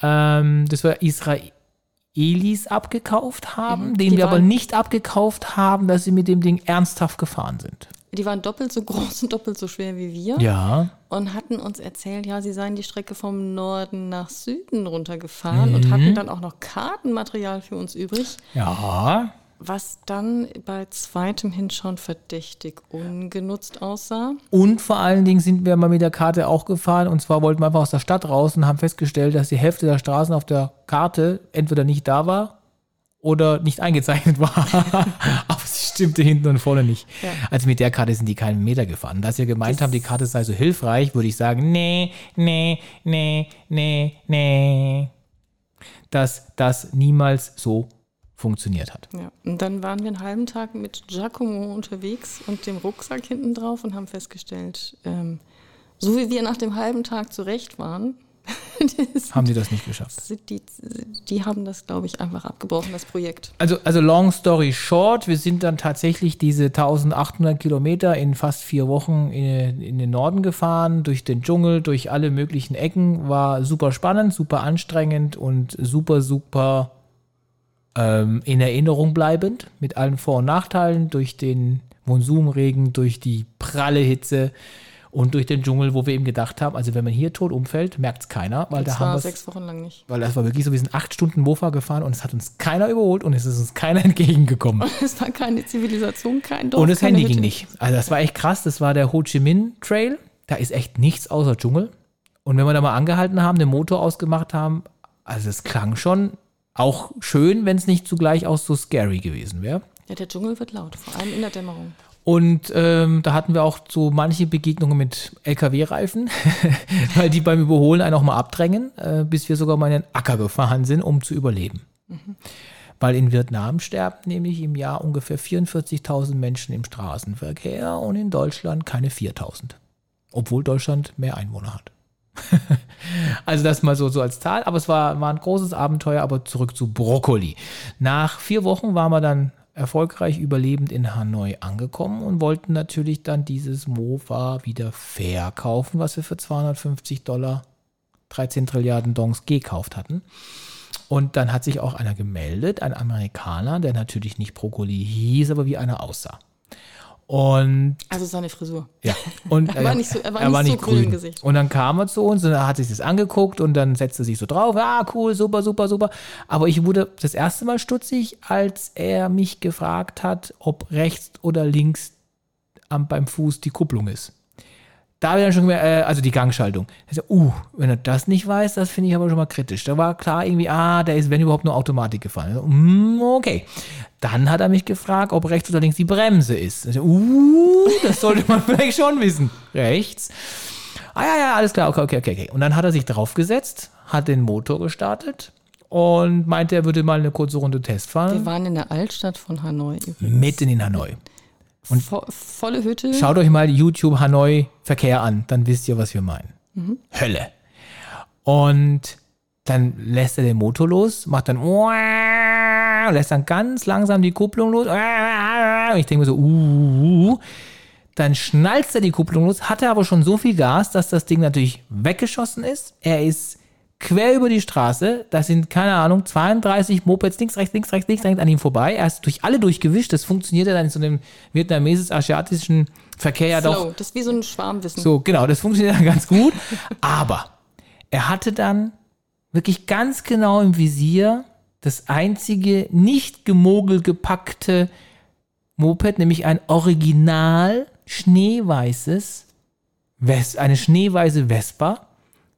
B: ähm, das wir Israelis abgekauft haben, denen
C: die
B: wir aber nicht abgekauft haben, dass sie mit dem Ding ernsthaft gefahren sind.
C: die waren doppelt so groß und doppelt so schwer wie wir.
B: Ja.
C: Und hatten uns erzählt, ja, sie seien die Strecke vom Norden nach Süden runtergefahren und hatten dann auch noch Kartenmaterial für uns übrig,
B: Ja.
C: Was dann bei zweitem Hinschauen verdächtig ungenutzt aussah.
B: Und vor allen Dingen sind wir mal mit der Karte auch gefahren. Und zwar wollten wir einfach aus der Stadt raus und haben festgestellt, dass die Hälfte der Straßen auf der Karte entweder nicht da war oder nicht eingezeichnet war. Aber sie stimmte hinten und vorne nicht.
C: Ja.
B: Also mit der Karte sind die keinen Meter gefahren. Da sie gemeint
C: Das-
B: haben, die Karte sei so hilfreich, würde ich sagen, nee, nee, nee, nee, nee. Dass das niemals so funktioniert hat.
C: Ja. Und dann waren wir einen halben Tag mit Giacomo unterwegs und dem Rucksack hinten drauf und haben festgestellt, ähm, so wie wir nach dem halben Tag zurecht waren, das
B: Haben sie das nicht geschafft.
C: sind die, die haben das, glaube ich, einfach abgebrochen, das Projekt.
B: Also, also long story short, wir sind dann tatsächlich diese 1800 Kilometer in fast vier Wochen in, in den Norden gefahren, durch den Dschungel, durch alle möglichen Ecken. War super spannend, super anstrengend und super, super ähm, in Erinnerung bleibend, mit allen Vor- und Nachteilen, durch den Monsumregen, durch die pralle Hitze und durch den Dschungel, wo wir eben gedacht haben, also wenn man hier tot umfällt, merkt es keiner, weil da
C: das
B: haben
C: war
B: wir
C: sechs Wochen lang nicht.
B: weil das war wirklich so, wir sind acht Stunden Mofa gefahren und es hat uns keiner überholt und es ist uns keiner entgegengekommen.
C: Es war keine Zivilisation, kein Dorf.
B: Und das Handy ging nicht. Also das war echt krass. Das war der Ho Chi Minh Trail. Da ist echt nichts außer Dschungel. Und wenn wir da mal angehalten haben, den Motor ausgemacht haben, also es klang schon auch schön, wenn es nicht zugleich auch so scary gewesen wäre.
C: Ja, der Dschungel wird laut, vor allem in der Dämmerung.
B: Und ähm, da hatten wir auch so manche Begegnungen mit LKW-Reifen, weil die beim Überholen einen auch mal abdrängen, äh, bis wir sogar mal in den Acker gefahren sind, um zu überleben. Weil in Vietnam sterben nämlich im Jahr ungefähr 44.000 Menschen im Straßenverkehr und in Deutschland keine 4.000. Obwohl Deutschland mehr Einwohner hat. also das mal so, so als Zahl, aber es war, war ein großes Abenteuer, aber zurück zu Brokkoli. Nach vier Wochen waren wir dann erfolgreich überlebend in Hanoi angekommen und wollten natürlich dann dieses Mofa wieder verkaufen, was wir für 250 Dollar 13 Trilliarden Dongs gekauft hatten. Und dann hat sich auch einer gemeldet, ein Amerikaner, der natürlich nicht Brokkoli hieß, aber wie einer aussah. Und
C: Also seine Frisur.
B: ja, und
C: Er war
B: äh,
C: nicht so- er war nicht so grün im Gesicht.
B: Und dann kam er zu uns und er hat sich das angeguckt und dann setzte er sich so drauf. Ah, cool, super, super, super. Aber ich wurde das erste Mal stutzig, als er mich gefragt hat, ob rechts oder links am, beim Fuß die Kupplung ist. Da habe ich dann schon gemerkt, äh, also die Gangschaltung. Ich so, uh, wenn er das nicht weiß, das finde ich aber schon mal kritisch. Da war klar irgendwie, ah, der ist, wenn überhaupt, nur Automatik gefahren. Ich so, mm, okay. Dann hat er mich gefragt, ob rechts oder links die Bremse ist. Ich so, uh, das sollte man vielleicht schon wissen. Rechts. Ah ja, ja, alles klar, okay, okay, okay, okay. Und dann hat er sich draufgesetzt, hat den Motor gestartet und meinte, er würde mal eine kurze Runde Test
C: Wir
B: fahren.
C: waren in der Altstadt von Hanoi. übrigens.
B: Mitten in Hanoi.
C: Vo volle Hütte.
B: Schaut euch mal YouTube Hanoi Verkehr an, dann wisst ihr, was wir meinen. Hölle. Und dann lässt er den Motor los, macht dann lässt dann ganz langsam die Kupplung los. Und ich denke mir so, uh, dann schnalzt er die Kupplung los, hatte aber schon so viel Gas, dass das Ding natürlich weggeschossen ist. Er ist quer über die Straße. Das sind, keine Ahnung, 32 Mopeds links, rechts, links, rechts, links, rechts an ihm vorbei. Er ist durch alle durchgewischt. Das funktioniert ja dann in so einem vietnamesisch-asiatischen Verkehr ja doch
C: Flow. Das ist wie so ein Schwarmwissen.
B: so, genau, das funktioniert dann ganz gut. Aber er hatte dann wirklich ganz genau im Visier das einzige nicht gemogel gepackte Moped, nämlich ein original schneeweißes, Ves eine schneeweiße Vespa,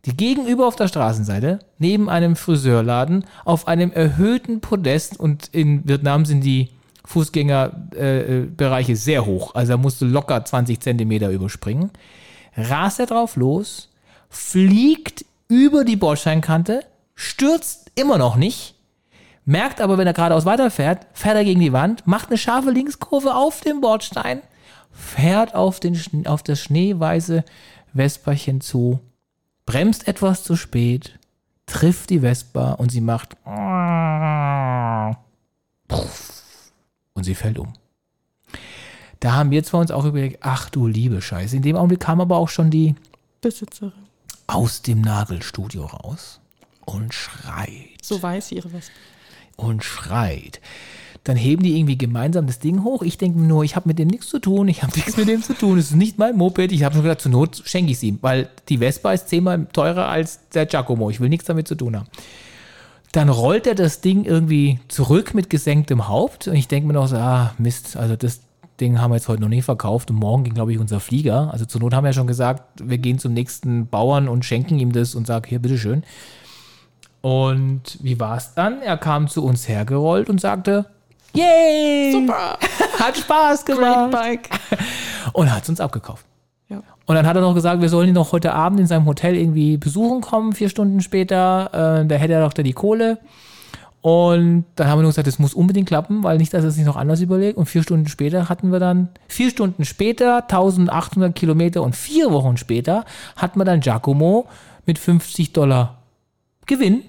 B: die gegenüber auf der Straßenseite, neben einem Friseurladen, auf einem erhöhten Podest und in Vietnam sind die Fußgängerbereiche äh, sehr hoch, also er musste locker 20 Zentimeter überspringen, rast er drauf los, fliegt über die Bordsteinkante, stürzt immer noch nicht, merkt aber, wenn er geradeaus weiterfährt, fährt er gegen die Wand, macht eine scharfe Linkskurve auf dem Bordstein, fährt auf, den, auf das schneeweiße Vesperchen zu, bremst etwas zu spät, trifft die Vespa und sie macht und sie fällt um. Da haben wir zwar uns auch überlegt, ach du liebe Scheiße. In dem Augenblick kam aber auch schon die
C: Besitzerin.
B: aus dem Nagelstudio raus und schreit
C: So weiß ihre Wespe.
B: und schreit. Dann heben die irgendwie gemeinsam das Ding hoch. Ich denke nur, ich habe mit dem nichts zu tun, ich habe nichts mit dem zu tun, es ist nicht mein Moped. Ich habe schon gesagt, zur Not schenke ich es ihm, weil die Vespa ist zehnmal teurer als der Giacomo. Ich will nichts damit zu tun haben. Dann rollt er das Ding irgendwie zurück mit gesenktem Haupt und ich denke mir noch so, ah, Mist, also das Ding haben wir jetzt heute noch nicht verkauft und morgen ging, glaube ich, unser Flieger. Also zur Not haben wir ja schon gesagt, wir gehen zum nächsten Bauern und schenken ihm das und sagen, hier, bitteschön. Und wie war es dann? Er kam zu uns hergerollt und sagte, Yay!
C: Super!
B: Hat Spaß
C: Great
B: gemacht.
C: Bike.
B: Und hat es uns abgekauft.
C: Ja.
B: Und dann hat er noch gesagt, wir sollen ihn noch heute Abend in seinem Hotel irgendwie besuchen kommen, vier Stunden später. Äh, da hätte er doch da die Kohle. Und dann haben wir nur gesagt, das muss unbedingt klappen, weil nicht, dass er sich noch anders überlegt. Und vier Stunden später hatten wir dann, vier Stunden später, 1800 Kilometer und vier Wochen später hatten wir dann Giacomo mit 50 Dollar Gewinn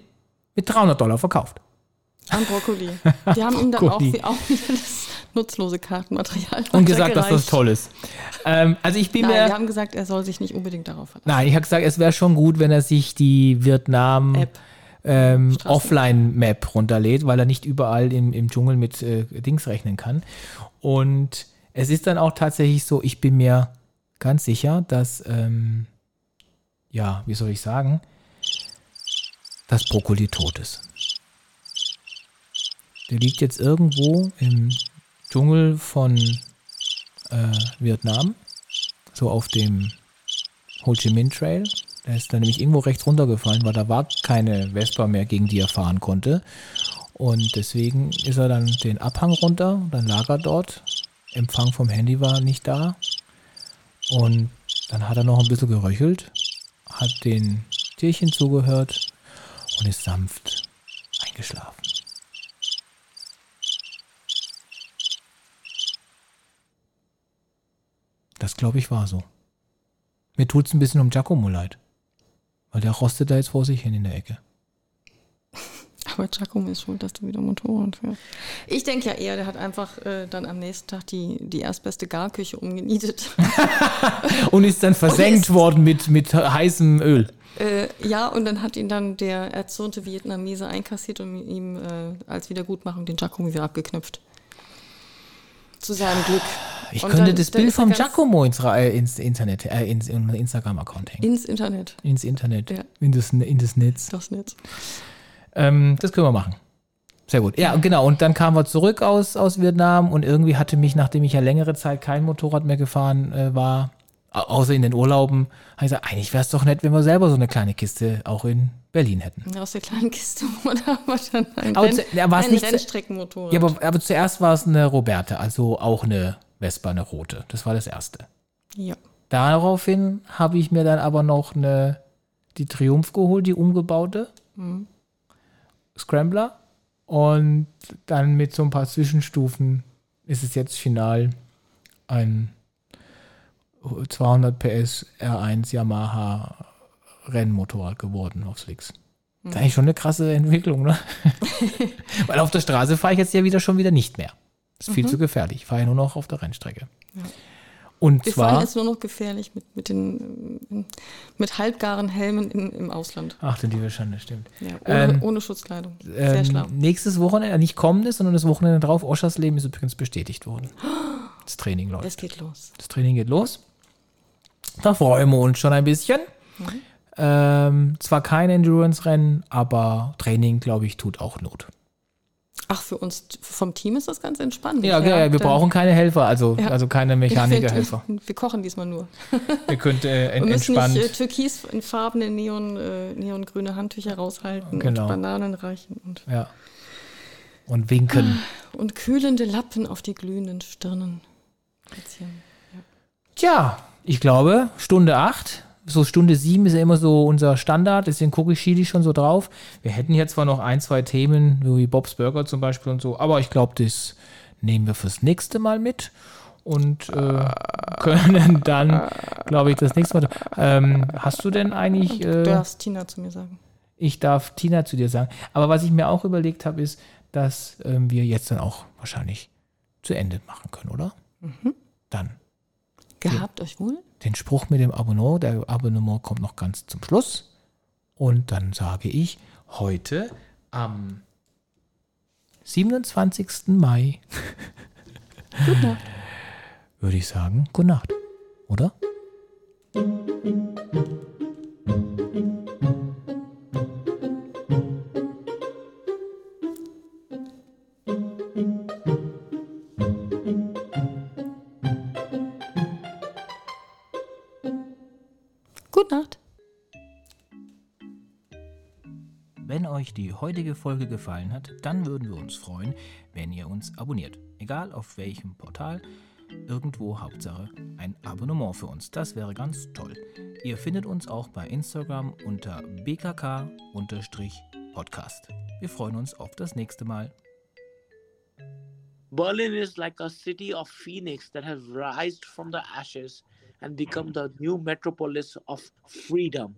B: mit 300 Dollar verkauft.
C: An Brokkoli. Die haben ihm dann auch, auch wieder das nutzlose Kartenmaterial
B: Und gesagt, dass das toll ist. Ähm, also ich bin
C: Nein,
B: mir.
C: wir haben gesagt, er soll sich nicht unbedingt darauf verlassen.
B: Nein, ich habe gesagt, es wäre schon gut, wenn er sich die Vietnam
C: App.
B: ähm. Offline-Map runterlädt, weil er nicht überall im, im Dschungel mit äh, Dings rechnen kann. Und es ist dann auch tatsächlich so, ich bin mir ganz sicher, dass, ähm, ja, wie soll ich sagen, dass Brokkoli tot ist. Der liegt jetzt irgendwo im Dschungel von äh, Vietnam, so auf dem Ho Chi Minh Trail. Der ist dann nämlich irgendwo rechts runtergefallen, weil da war keine Vespa mehr, gegen die er fahren konnte. Und deswegen ist er dann den Abhang runter, dann lag er dort. Empfang vom Handy war nicht da. Und dann hat er noch ein bisschen geröchelt, hat den Tierchen zugehört und ist sanft eingeschlafen. Das glaube ich war so. Mir tut es ein bisschen um Giacomo leid. Weil der rostet da jetzt vor sich hin in der Ecke.
C: Aber Giacomo ist schuld, dass du wieder Motorrad fährst. Ich denke ja eher, der hat einfach äh, dann am nächsten Tag die, die erstbeste Garküche umgenietet.
B: Und ist dann versenkt
C: ist-
B: worden mit, mit heißem Öl.
C: äh, ja, und dann hat ihn dann der erzürnte Vietnamese einkassiert und ihm äh, als Wiedergutmachung den Giacomo wieder abgeknüpft. Zu seinem Glück.
B: Ich
C: Und
B: könnte
C: dann-
B: das Bild vom Giacomo ins, äh, ins Internet, äh, ins, in Instagram-Account hängen.
C: Ins Internet,
B: ins Internet.
C: Ja.
B: In, das, in das Netz.
C: das Netz.
B: Ähm, das können wir machen. Sehr gut. Ja, genau. Und dann kamen wir zurück aus, aus Vietnam und irgendwie hatte mich, nachdem ich ja längere Zeit kein Motorrad mehr gefahren äh, war, au- außer in den Urlauben, habe ich gesagt, eigentlich wäre es doch nett, wenn wir selber so eine kleine Kiste auch in Berlin hätten.
C: Aus der kleinen Kiste wurde aber dann ein,
B: Aber
C: Renn,
B: zu- ja,
C: ein
B: nicht
C: Rennstreckenmotorrad.
B: Ja, aber, aber zuerst war es eine Roberta, also auch eine Vespa, eine rote. Das war das erste.
C: ja.
B: Daraufhin habe ich mir dann aber noch eine, die Triumph geholt, die umgebaute Scrambler. Und dann mit so ein paar Zwischenstufen ist es jetzt final ein 200 PS R1 Yamaha Rennmotorrad geworden auf Slicks. Das ist eigentlich schon eine krasse Entwicklung, ne? Weil auf der Straße fahre ich jetzt ja wieder schon wieder nicht mehr. Ist viel zu gefährlich. Ich fahre ja nur noch auf der Rennstrecke. Und
C: Wir fahren
B: zwar.
C: jetzt nur noch gefährlich mit, mit den mit halbgaren Helmen in, im Ausland.
B: Ach, denn die Schande, stimmt.
C: Ja, ohne,
B: Ähm,
C: ohne Schutzkleidung. Sehr
B: Ähm,
C: schlau.
B: nächstes Wochenende, nicht kommendes, sondern das Wochenende drauf, Oschersleben ist übrigens bestätigt worden. Das Training läuft.
C: Es geht los.
B: Das Training geht los. Da freuen wir uns schon ein bisschen. Ähm, zwar kein Endurance-Rennen, aber Training, glaube ich, tut auch Not.
C: Ach, für uns vom Team ist das ganz entspannt.
B: Ja, ja, wir
C: dann-
B: brauchen keine Helfer, also,
C: Ja.
B: also keine Mechanikerhelfer.
C: Wir, wir kochen diesmal nur.
B: Ihr könnt äh,
C: Wir
B: en- entspannt.
C: nicht äh, türkisfarbene Neon, äh, neongrüne Handtücher raushalten
B: Genau.
C: und Bananen reichen und,
B: ja. Und winken.
C: und kühlende Lappen auf die glühenden Stirnen. Kätzchen.
B: Tja, ich glaube, Stunde 8. So Stunde 7 ist ja immer so unser Standard, deswegen gucke ich Chili schon so drauf. Wir hätten hier zwar noch ein, zwei Themen, wie Bob's Burger zum Beispiel und so, aber ich glaube, das nehmen wir fürs nächste Mal mit und äh, können dann, glaube ich, das nächste Mal. Ähm, hast du denn eigentlich.
C: Du
B: Äh,
C: darfst Tina zu mir sagen.
B: ich darf Tina zu dir sagen. Aber was ich mir auch überlegt habe, ist, dass ähm, wir jetzt dann auch wahrscheinlich zu Ende machen können, oder? Dann
C: Gehabt euch wohl?
B: den Spruch mit dem Abonnement. Der Abonnement kommt noch ganz zum Schluss. Und dann sage ich heute am 27. Mai.
C: Gute Nacht.
B: Würde ich sagen, gute Nacht. Oder?
C: Gute Nacht.
B: Wenn euch die heutige Folge gefallen hat, dann würden wir uns freuen, wenn ihr uns abonniert. Egal auf welchem Portal, irgendwo Hauptsache ein Abonnement für uns. Das wäre ganz toll. Ihr findet uns auch bei Instagram unter bkk-podcast. Wir freuen uns auf das nächste Mal.
A: Berlin is like a city of phoenix that has rised from the ashes and become the new metropolis of freedom.